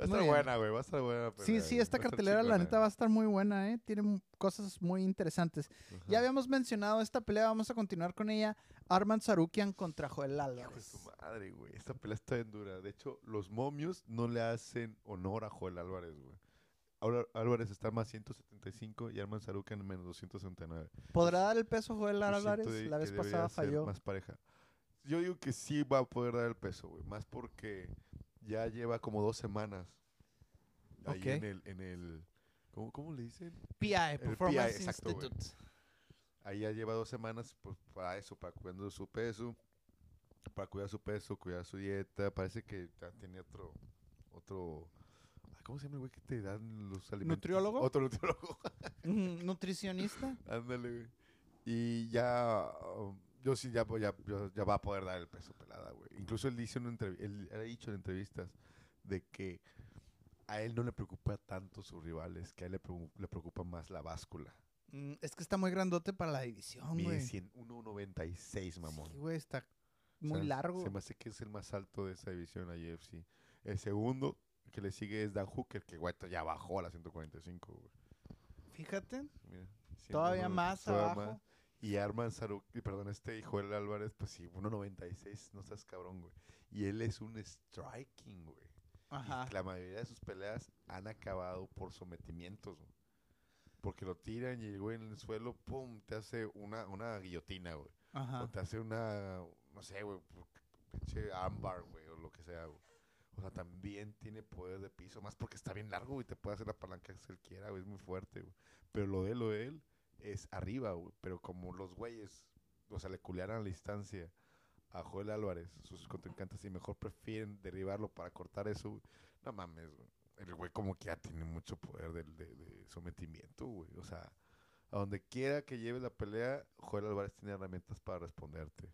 Va a estar buena, güey. Va a estar buena. Sí, pelea, sí, güey. esta cartelera la neta va a estar muy buena, ¿eh? Tiene cosas muy interesantes. Ya habíamos mencionado esta pelea, vamos a continuar con ella. Arman Sarukian contra Joel Hijo de Álvarez. su madre, güey. Esta pelea está bien dura. De hecho, los momios no le hacen honor a Joel Álvarez, güey. Ahora Álvarez está más 175 y Arman Sarukian en menos 269. ¿Podrá dar el peso Joel Álvarez? de- La vez pasada falló. Más pareja. Yo digo que sí va a poder dar el peso, güey. Más porque ya lleva como dos semanas. Ahí en el, en el ¿cómo, cómo le dicen? PI, Performance PI, exacto. Institute. Ahí ya lleva dos semanas pues, para eso, para cuidando su peso, para cuidar su peso, cuidar su dieta. Parece que ya tiene otro, otro, ¿cómo se llama el güey que te dan los alimentos? ¿Nutriólogo? Otro nutriólogo. Nutricionista. Ándale, güey. Y ya, um, yo sí, ya, ya, ya, va a poder dar el peso pelada, güey. Incluso él dice en una él ha dicho en entrevistas de que a él no le preocupa tanto sus rivales, que a él le, preocu- le preocupa más la báscula. Mm, Es que está muy grandote para la división, Mide güey. 100 1.96, mamón. Sí, güey, está O muy sea, largo. Se me hace que es el más alto de esa división, la UFC. El segundo que le sigue es Dan Hooker, que güey, ya bajó a la 145, güey. Fíjate, Mira, todavía 109, más abajo. más. Y Arman Saruk, y perdón, este hijo del Álvarez, pues sí, 1.96, no estás cabrón, güey. Y él es un striking, güey. Y Ajá. La mayoría de sus peleas han acabado por sometimientos, güey. Porque lo tiran y el güey en el suelo, pum, te hace una, una guillotina, güey. Ajá. O te hace una, no sé, güey, pinche ámbar, güey, o lo que sea, güey. También tiene poder de piso, más porque está bien largo, güey, te puede hacer la palanca que él quiera, güey, es muy fuerte. Pero lo de lo de él, es arriba, güey. Pero como los güeyes, o sea, le culearan a la distancia a Joel Álvarez, sus contrincantes, y mejor prefieren derribarlo para cortar eso, güey. No mames, güey. El güey como que ya tiene mucho poder de, de- de sometimiento, güey. O sea, a donde quiera que lleve la pelea, Joel Álvarez tiene herramientas para responderte.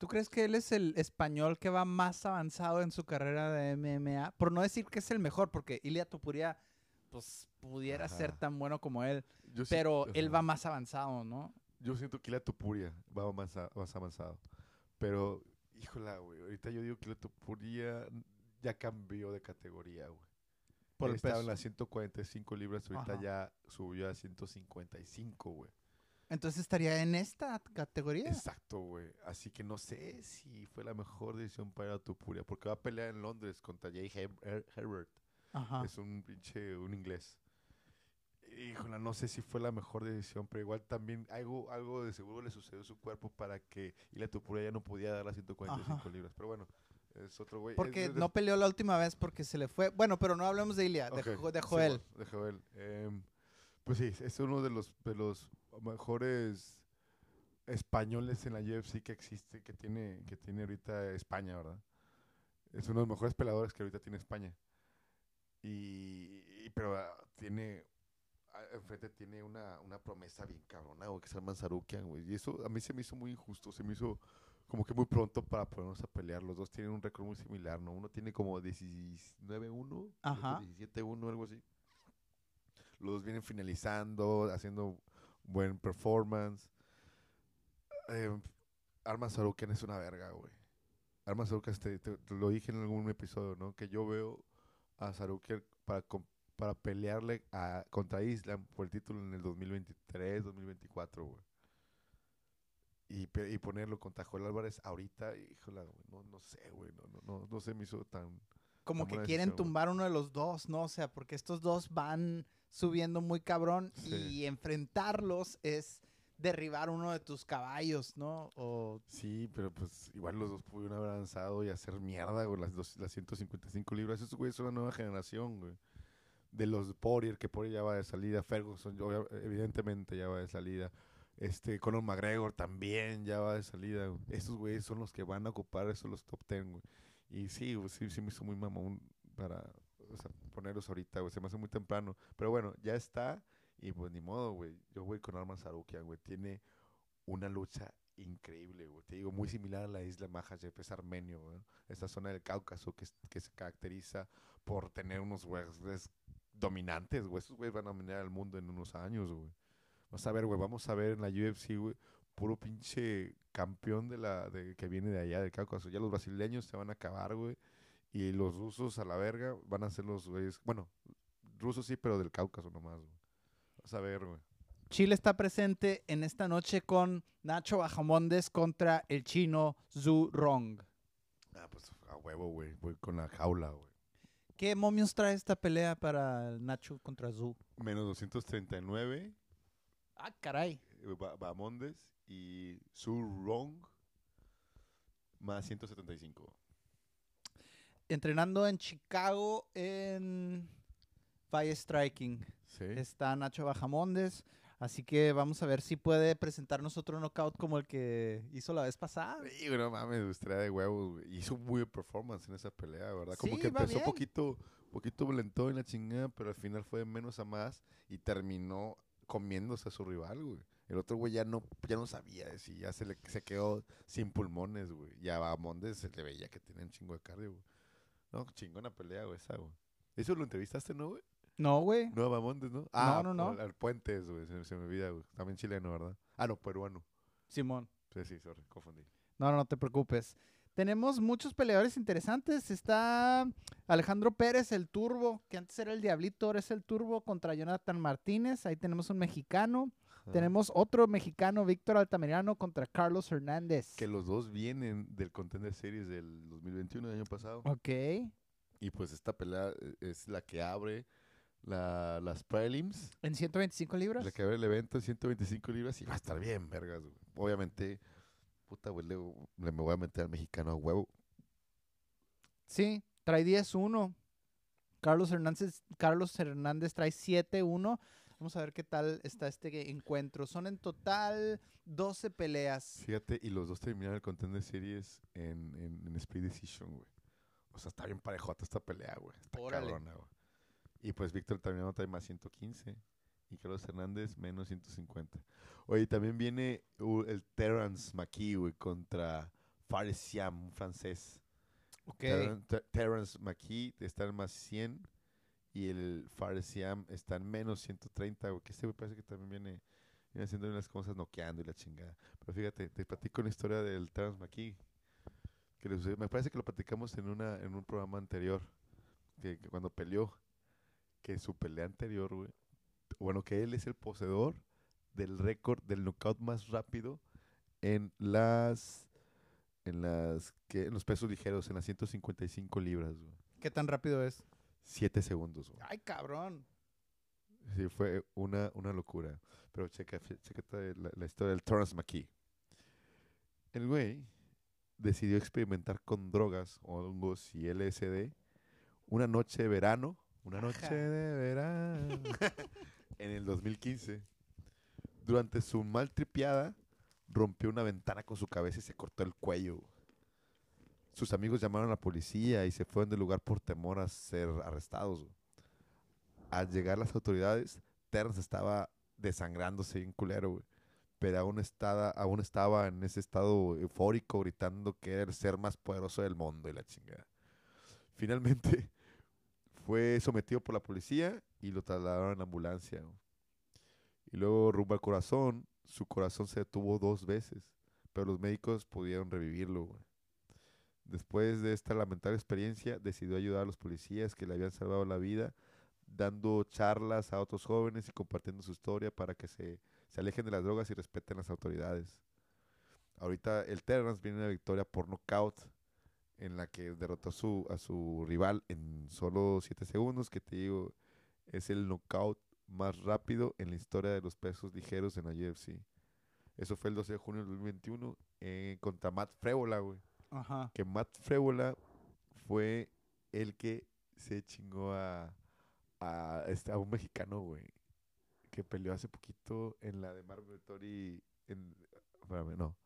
¿Tú crees que él es el español que va más avanzado en su carrera de MMA? Por no decir que es el mejor, porque Ilia Tupuria, pues, pudiera ser tan bueno como él. Yo sí- Pero él va más avanzado, ¿no? Yo siento que la Tupuria va más, a- más avanzado. Pero, híjola, güey. Ahorita yo digo que la Tupuria ya cambió de categoría, güey. Por Él estaba peso. en las 145 libras, ahorita Ajá. ya subió a 155, güey. Entonces estaría en esta categoría. Exacto, güey. Así que no sé si fue la mejor decisión para Tupuria, porque va a pelear en Londres contra Jay Her- Her- Herbert. Ajá. Es un pinche, un inglés. Híjola, no sé si fue la mejor decisión, pero igual también algo, algo de seguro le sucedió a su cuerpo para que y la Tupuria ya no podía dar las 145 Ajá. libras. Pero bueno, es otro güey. Porque es- es- no peleó la última vez porque se le fue. Bueno, pero no hablemos de Ilia, de, Ok, Jo- de Joel. de pues sí, es uno de los, de los mejores españoles en la UFC que existe, que tiene, que tiene ahorita España, ¿verdad? Es uno de los mejores peleadores que ahorita tiene España. Y, y- pero ah, tiene, ah, enfrente tiene una, una promesa bien cabrona, güey, que es Arman Sarukian, güey. Y eso a mí se me hizo muy injusto, se me hizo como que muy pronto para ponernos a pelear. Los dos tienen un récord muy similar, ¿no? Uno tiene como 19-1, Ajá. 17-1, algo así. Los dos vienen finalizando, haciendo buen performance. Eh, Arman Sarukian es una verga, güey. Arman Sarukian, te, te- te lo dije en algún episodio, ¿no? Que yo veo a Sarukian para, para pelearle a, contra Islam por el título en el 2023, 2024, güey. Y, y ponerlo contra Joel Álvarez ahorita, híjola, güey, no, no sé, güey, no, no, no, no se me hizo tan... Como tan que quieren decisión, tumbar uno de los dos, ¿no? O sea, porque estos dos van subiendo muy cabrón Sí. y enfrentarlos es derribar uno de tus caballos, ¿no? O Sí, pero pues igual los dos pudieron haber avanzado y hacer mierda, güey, las, dos, las 155 libras. Esos güeyes son una nueva generación, güey. De los Poirier, que Poirier ya va de salida. Ferguson, obvia- evidentemente, ya va de salida. Este, Conor McGregor también ya va de salida. güey. Estos güeyes son los que van a ocupar esos los top 10, güey. Y sí, güey, sí, sí me hizo muy mamón para o sea, ponerlos ahorita, güey. Se me hace muy temprano. Pero bueno, ya está. Y pues ni modo, güey. Yo voy con Arman Sarukian, güey. Tiene una lucha increíble, güey. Te digo, muy similar a la isla Mahajev, es armenio, güey. Esta zona del Cáucaso que, que se caracteriza por tener unos güeyes dominantes, güey. Esos güeyes van a dominar el mundo en unos años, güey. Vamos a ver, güey. Vamos a ver en la UFC, güey. Puro pinche campeón de la de, que viene de allá del Cáucaso. Ya los brasileños se van a acabar, güey. Y los rusos a la verga van a ser los güeyes. Bueno, rusos sí, pero del Cáucaso nomás, güey. Vas a ver, güey. Chile está presente en esta noche con Nacho Bajamondes contra el chino Zhu Rong. Ah, pues a huevo, güey. Voy con la jaula, güey. ¿Qué momios trae esta pelea para Nacho contra Zhu? Menos 239, Ah, caray. eh, Ba- Bamondes y Su Rong más 175. Entrenando en Chicago en Fire Striking. Sí. Está Nacho Bajamondes. Así que vamos a ver si puede presentarnos otro knockout como el que hizo la vez pasada. Sí, no mames, estaría de huevos. Hizo muy buen performance en esa pelea, ¿verdad? Como Sí, que empezó bien. poquito, poquito lento en la chingada, pero al final fue de menos a más y terminó comiéndose a su rival, güey. El otro güey ya no, ya no sabía si ya se le se quedó sin pulmones, güey. Ya a Mondes se le veía que tenía un chingo de cardio, güey. No, chingona pelea, güey, esa, güey. ¿Eso lo entrevistaste, no, güey? No, güey. No, a Bamondes, ¿no? Ah, no, no. Al, al Puentes, güey, se, se me olvida, güey. También chileno, ¿verdad? Ah, no, peruano. Simón. Sí, sí, sorry, confundí. No, no, no te preocupes. Tenemos muchos peleadores interesantes. Está Alejandro Pérez, el Turbo, que antes era el Diablito, ahora es el Turbo contra Jonathan Martínez. Ahí tenemos un mexicano. Tenemos otro mexicano, Víctor Altamirano, contra Carlos Hernández. Que los dos vienen del Contender Series del 2021, del año pasado. Ok. Y pues esta pelea eh, es la que abre la, las prelims, ¿En 125 libras? la que abre el evento en 125 libras y va a estar bien, vergas. güey. Obviamente, puta, güey, le, le me voy a meter al mexicano a huevo. Sí, trae 10-1. Carlos Hernández, Carlos Hernández trae 7-1. Vamos a ver qué tal está este encuentro. Son en total 12 peleas. Fíjate, y los dos terminaron el Contender Series en, en, en Speed Decision, güey. O sea, está bien parejota esta pelea, güey. Está Órale. cabrona, güey. Y pues Víctor también trae más 115 y Carlos Hernández menos 150. Oye, también viene el Terrence McKee, güey, contra Fares Siam, un francés. Ok. Ter- Terrence McKee está en más 100 y el Fares Siam está en menos 130, güey. Que este güey parece que también viene, haciendo unas cosas noqueando y la chingada. Pero fíjate, te platico una historia del McKee. Que me parece que lo platicamos en, una, en un programa anterior. Que, que cuando peleó, que su pelea anterior, güey. Bueno, que él es el poseedor del récord del knockout más rápido en las en las que en los pesos ligeros en las 155 libras, güey. ¿Qué tan rápido es? 7 segundos, güey. Ay, cabrón. Sí, fue una, una locura. Pero checa, chécate la, la historia del Torrance McKee. El güey decidió experimentar con drogas, hongos y LSD una noche de verano. Una noche Ajá. de verano. en el 2015. Durante su mal tripiada, rompió una ventana con su cabeza y se cortó el cuello. Sus amigos llamaron a la policía y se fueron del lugar por temor a ser arrestados. Al llegar las autoridades, Terrence estaba desangrándose bien culero, güey. Pero aún estaba, en ese estado eufórico, gritando que era el ser más poderoso del mundo y la chingada. Finalmente, fue sometido por la policía y lo trasladaron en ambulancia. Y luego, rumbo al corazón, su corazón se detuvo dos veces, pero los médicos pudieron revivirlo. güey. Después de esta lamentable experiencia, decidió ayudar a los policías que le habían salvado la vida, dando charlas a otros jóvenes y compartiendo su historia para que se, alejen de las drogas y respeten las autoridades. Ahorita el Terrence viene una victoria por nocaut en la que derrotó a su, a su rival en solo 7 segundos, que te digo, es el knockout más rápido en la historia de los pesos ligeros en la UFC. Eso fue el 12 de junio del 2021 eh, contra Matt Frevola, güey Ajá. que Matt Frevola fue el que se chingó a, a, este, a un mexicano, güey, que peleó hace poquito en la de Marvel Tori, en, espérame, no,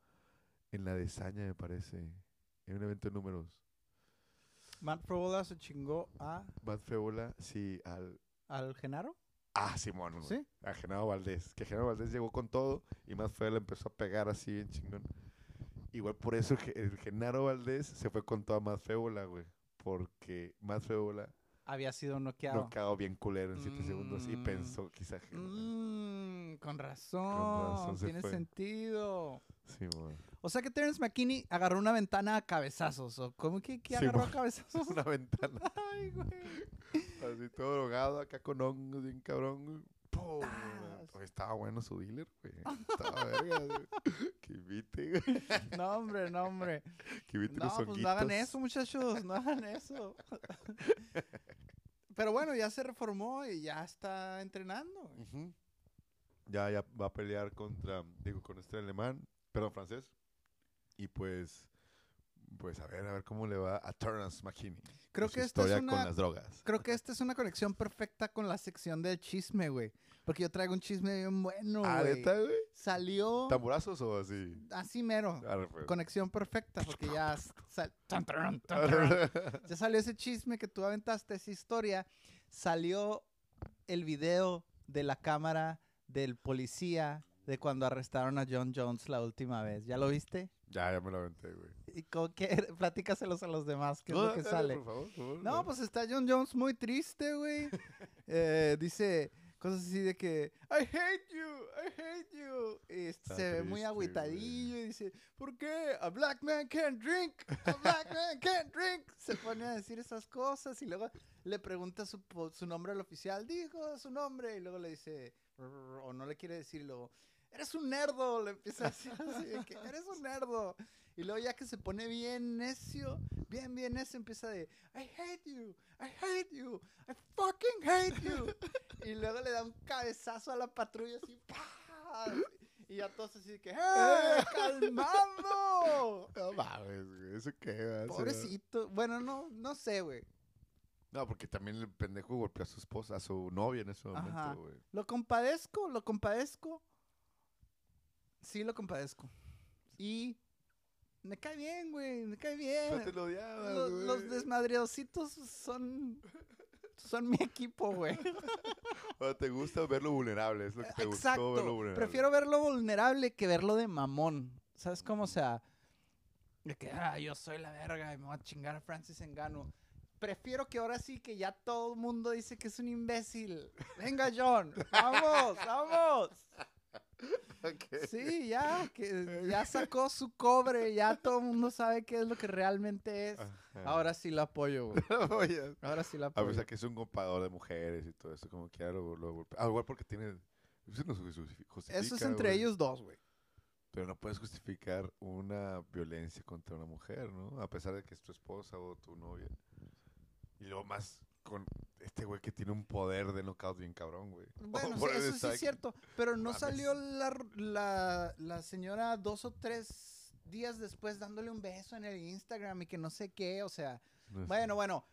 en la de Saña me parece, en un evento de números. Matt Frobola se chingó a, Matt Frevola, sí, al... al Genaro. Ah, Simón, güey. ¿Sí? A Genaro Valdés. Que Genaro Valdés llegó con todo y Matt Frevola empezó a pegar así bien chingón. Igual por eso el Genaro Valdés se fue con toda Matt Frevola, güey. Porque Matt Frevola Había sido noqueado. no quedó bien culero en 7 segundos y Mm. pensó quizá que... Mm, con razón. razón se tiene fue. sentido. Sí, güey. O sea que Terence McKinney agarró una ventana a cabezazos. ¿O cómo que, que agarró a cabezazos? Una ventana Ay, güey. así todo drogado acá con hongos bien cabrón. Güey. ¡Pum! Oye, estaba bueno su dealer, güey. Estaba verga. Que invite, güey. No, hombre, no, hombre. Que invite No, unos pues no hagan eso, muchachos, no hagan eso. Pero bueno, ya se reformó y ya está entrenando. güey. Ujú. Ya, ya va a pelear contra, digo, con este alemán, perdón, francés. Y pues, pues a ver, a ver cómo le va a Terrence McKinney. Creo que esta es con una- las drogas. Creo que esta es una conexión perfecta con la sección del chisme, güey. Porque yo traigo un chisme bien bueno, Ah, güey. ¿neta, güey? Salió ¿Tamburazos o así? así mero. Pues. Conexión perfecta, porque ya, sal- tarán. ya salió ese chisme que tú aventaste, esa historia. Salió el video de la cámara del policía de cuando arrestaron a John Jones la última vez. ¿Ya lo viste? Ya, ya me lo aventé, güey. ¿Y con qué? Platícaselos a los demás, ¿qué es lo que dale, sale? por favor, por favor, No, dale. pues está John Jones muy triste, güey. Eh, dice cosas así de que I hate you, I hate you. Y Está se ve muy agüitadillo y dice, ¿por qué? A black man can't drink, a black man can't drink. Se pone a decir esas cosas y luego le pregunta su, su nombre al oficial, dijo su nombre y luego le dice, o no le quiere decir y luego, eres un nerdo, le empieza a decir así de que eres un nerdo. Y luego ya que se pone bien necio, bien, bien necio, empieza de, I hate you, I hate you, I fucking hate you. y luego le da un cabezazo a la patrulla así, ¡pah! Y ya todos así de que, ¡eh, calmado! No mames, güey. ¿Eso qué? Pobrecito. Bueno, no, no sé, güey. No, porque también el pendejo golpeó a su esposa, a su novia en ese momento, güey. Lo compadezco, lo compadezco. Sí, lo compadezco. Y me cae bien, güey, me cae bien. No te lo odiabas, Lo- güey. los desmadriositos son son mi equipo, güey. O te gusta verlo vulnerable, es lo que te gustó verlo Exacto. vulnerable. Prefiero verlo vulnerable que verlo de mamón. ¿Sabes cómo? O sea, de que ah, yo soy la verga y me voy a chingar a Francis Engano. Prefiero que ahora sí que ya todo el mundo dice que es un imbécil. Venga, John. Vamos, vamos. Sí, ya, que ya sacó su cobre, ya todo el mundo sabe qué es lo que realmente es. Ajá. Ahora sí la apoyo, güey. Ahora sí la A apoyo. pesar que es un compador de mujeres y todo eso, como que lo, lo golpea. Ah, igual porque tiene... Eso no justifica, Eso es entre güey. ellos dos, güey. Pero no puedes justificar una violencia contra una mujer, ¿no? A pesar de que es tu esposa o tu novia. Y luego más con este güey que tiene un poder de knockout bien cabrón, güey. Bueno, O sí, eso sí es cierto. Pero no Mames. salió la, la, la señora dos o tres días después dándole un beso en el Instagram y que no sé qué. O sea, bueno, bueno.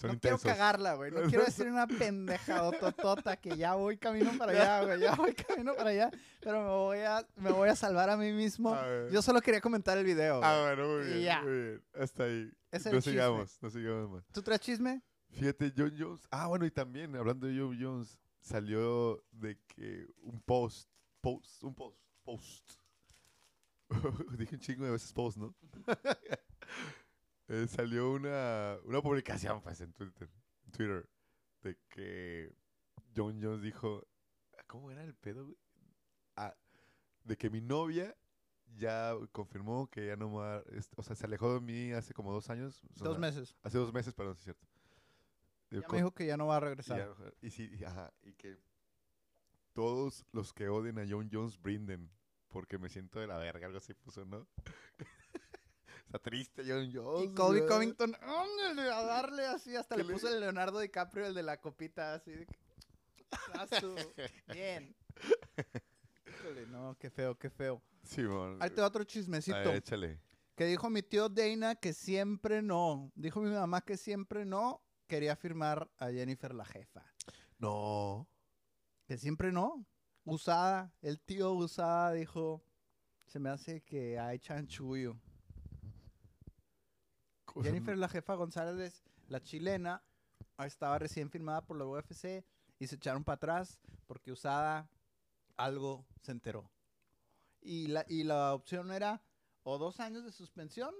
Son no intensos. quiero cagarla, güey. No quiero decir una pendejadototota que ya voy camino para allá, güey. Ya voy camino para allá. Pero me voy a, me voy a salvar a mí mismo. A. Yo solo quería comentar el video. Ah, bueno, muy Y bien, ya. muy bien. Hasta ahí. No sigamos, no sigamos más. ¿Tú traes chisme? Fíjate, John Jones. Ah, bueno, y también, hablando de John Jones, salió de que un post, post, un post, post. Dije un chingo de veces post, ¿no? Eh, salió una, una publicación, pues, en Twitter, en Twitter, de que John Jones dijo, ¿cómo era el pedo, güey? Ah, de que mi novia ya confirmó que ya no va, o sea, se alejó de mí hace como dos años. o Dos sea, meses. Hace dos meses, perdón, sí es cierto. Digo, Ya con- me dijo que ya no va a y, regresar. ya- y sí, y- ajá, y que todos los que odien a John Jones brinden, porque me siento de la verga, algo así puso, ¿no? Está triste John Jones. Y güey. Covington, ándale, a darle así, hasta ¿Qué le le- puso el Leonardo DiCaprio, el de la copita, así. de que, "Haz tú". Bien. Híjole, no, qué feo, qué feo. Simón. Ahí te va otro chismecito. ver, échale. Que dijo mi tío Dana que siempre no. Dijo mi mamá que siempre no quería firmar a Jennifer la jefa. No. Que siempre no. Usada, el tío Usada dijo, se me hace que hay chanchullo. Jennifer la jefa González, la chilena, estaba recién firmada por la UFC y se echaron para atrás porque Usada algo se enteró. Y la, y la opción era o dos años de suspensión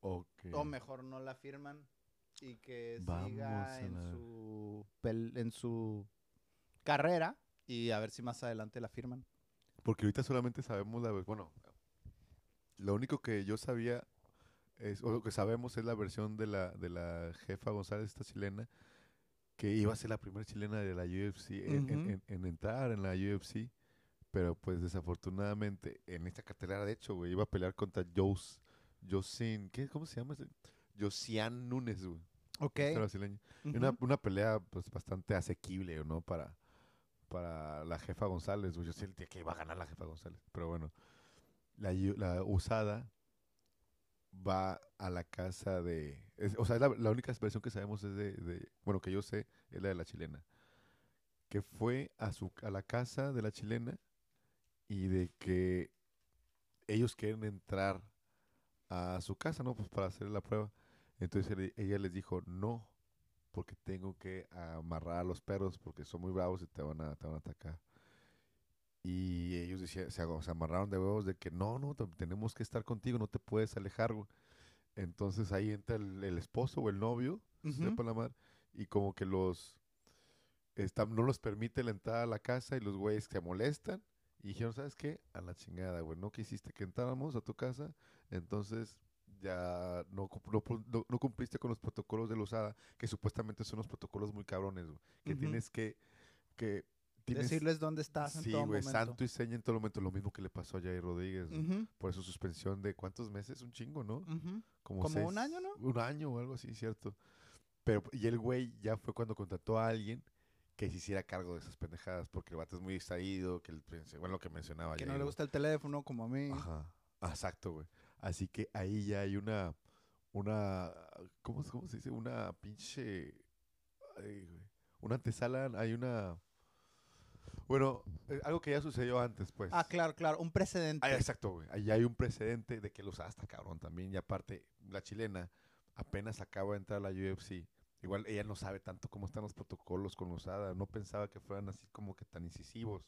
o mejor no la firman y que Vamos siga en su, pel- en su carrera y a ver si más adelante la firman. Porque ahorita solamente sabemos la... Bueno, lo único que yo sabía, es, o lo que sabemos es la versión de la, de la jefa González, esta chilena, que iba a ser la primera chilena de la UFC en, en- Ujú. en- en entrar en la UFC. Pero pues desafortunadamente en esta cartelera, de hecho, güey, iba a pelear contra Jos, Josin, ¿qué, ¿cómo se llama? ese? Josian Núñez, güey. Ok. este brasileño. Una, una pelea pues bastante asequible, ¿no? Para, para la jefa González. güey. Yo sentía que iba a ganar la jefa González. Pero bueno, la, la usada va a la casa de... es- o sea, es la, la única versión que sabemos es de, de- Bueno, que yo sé, es la de la chilena. Que fue a, su, a la casa de la chilena y de que ellos quieren entrar a su casa, ¿no? Pues para hacer la prueba. Entonces ella les dijo, no, porque tengo que amarrar a los perros porque son muy bravos y te van a, te van a atacar. Y ellos decían, se, amarraron de huevos de que no, no, te- tenemos que estar contigo, no te puedes alejar. güey". Entonces ahí entra el, el esposo o el novio, Ujú. sepa la madre, y como que los, está- no los permite la entrada a la casa y los güeyes se molestan. Y dijeron, ¿sabes qué? A la chingada, güey. No quisiste que entráramos a tu casa, entonces ya no, no, no- no cumpliste con los protocolos de la usada, que supuestamente son unos protocolos muy cabrones, güey. Que tienes que, que tienes, Decirles dónde estás en sí, todo güey, momento. santo y seña en todo momento. Lo mismo que le pasó a Jair Rodríguez. Por eso suspensión de cuántos meses, un chingo, ¿no? Como, Como seis- un año, ¿no? Un año o algo así, cierto. Pero, y el güey ya fue cuando contrató a alguien que se hiciera cargo de esas pendejadas, porque el vato es muy distraído, que el, bueno, lo que mencionaba Que Jair, no le gusta el teléfono como a mí. Ajá, exacto, güey. Así que ahí ya hay una, una, ¿cómo, se- cómo se dice? Una pinche, ay, una antesala, hay una, bueno, eh, algo que ya sucedió antes, pues. Ah, claro, claro. Un precedente. Ah, exacto, güey. Ahí hay un precedente de que los hasta cabrón también. Y aparte, la chilena apenas acaba de entrar a la UFC. Igual ella no sabe tanto cómo están los protocolos con usada. No pensaba que fueran así como que tan incisivos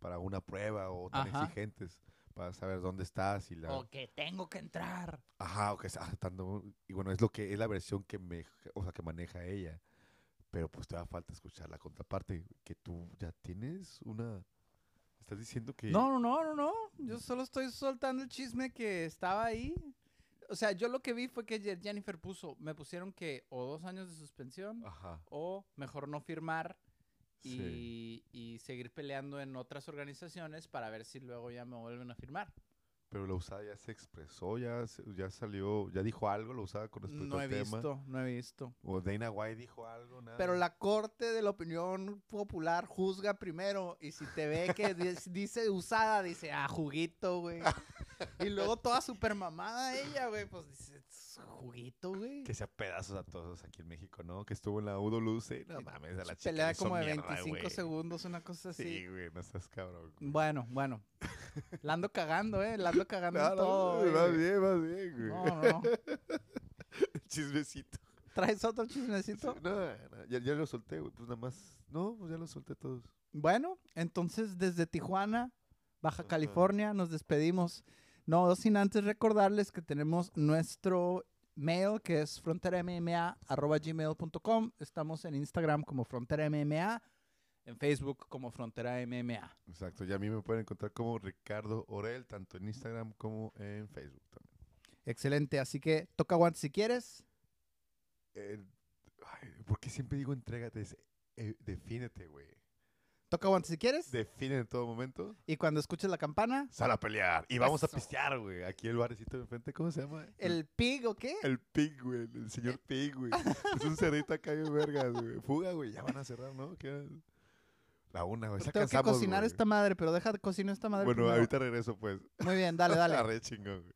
para una prueba o tan Ajá. exigentes para saber dónde estás y la... O que tengo que entrar. Ajá, o que sea tanto... Y bueno, es lo que es la versión que me, o sea, que maneja ella. Pero pues te da falta escuchar la contraparte, que tú ya tienes una... Estás diciendo que... No, no, no, no, no. Yo solo estoy soltando el chisme que estaba ahí. O sea, yo lo que vi fue que Je- Jennifer puso, me pusieron que o dos años de suspensión Ajá. o mejor no firmar Sí. y, seguir peleando en otras organizaciones para ver si luego ya me vuelven a firmar. Pero la usada ya se expresó, ya, ya salió, ya dijo algo la usada con respecto No he al tema. visto, no he visto. O Dana White dijo algo, nada. Pero la corte de la opinión popular juzga primero y si te ve que di- dice usada, dice, ah, juguito, güey. Y luego toda super mamada ella, güey, pues dice, "Es juguito, güey. Que sea pedazos a todos aquí en México, ¿no? Que estuvo en la UWC. No Sí, mames, a la chica Pelea como de mierda, 25 güey. segundos, una cosa así. Sí, güey, no estás cabrón. güey. Bueno, bueno. La ando cagando, eh. La ando cagando No, todo. no. Más bien, más bien, güey. No, no. Chismecito. ¿Traes otro Sí, chismecito? no, no, ya, ya lo solté, güey. Pues nada más. No, pues ya lo solté todos. Bueno, entonces desde Tijuana, Baja. California, nos despedimos. No sin antes recordarles que tenemos nuestro mail que es fronteramma.gmail.com. Estamos en Instagram como Frontera MMA, en Facebook como Frontera MMA. Exacto. Y a mí me pueden encontrar como Ricardo Orel, tanto en Instagram como en Facebook también. Excelente, así que toca guantes si quieres. Eh, ay, ¿Por qué siempre digo entrégate? Es, eh, defínete, güey. Toca guantes si quieres. Define en todo momento. Y cuando escuches la campana, Sal a pelear. Y vamos a Eso. pistear, güey. Aquí el barecito de enfrente, ¿cómo se llama? el pig o qué? El pig, güey. El señor pig, güey. es un cerrito acá de vergas, güey. Fuga, güey. Ya van a cerrar, ¿no? ¿Qué? La una, güey. Tengo que cansamos, cocinar güey. esta madre, pero deja de cocinar esta madre. Bueno, primero. ahorita regreso, pues. Muy bien, dale, dale. Arre chingón, güey.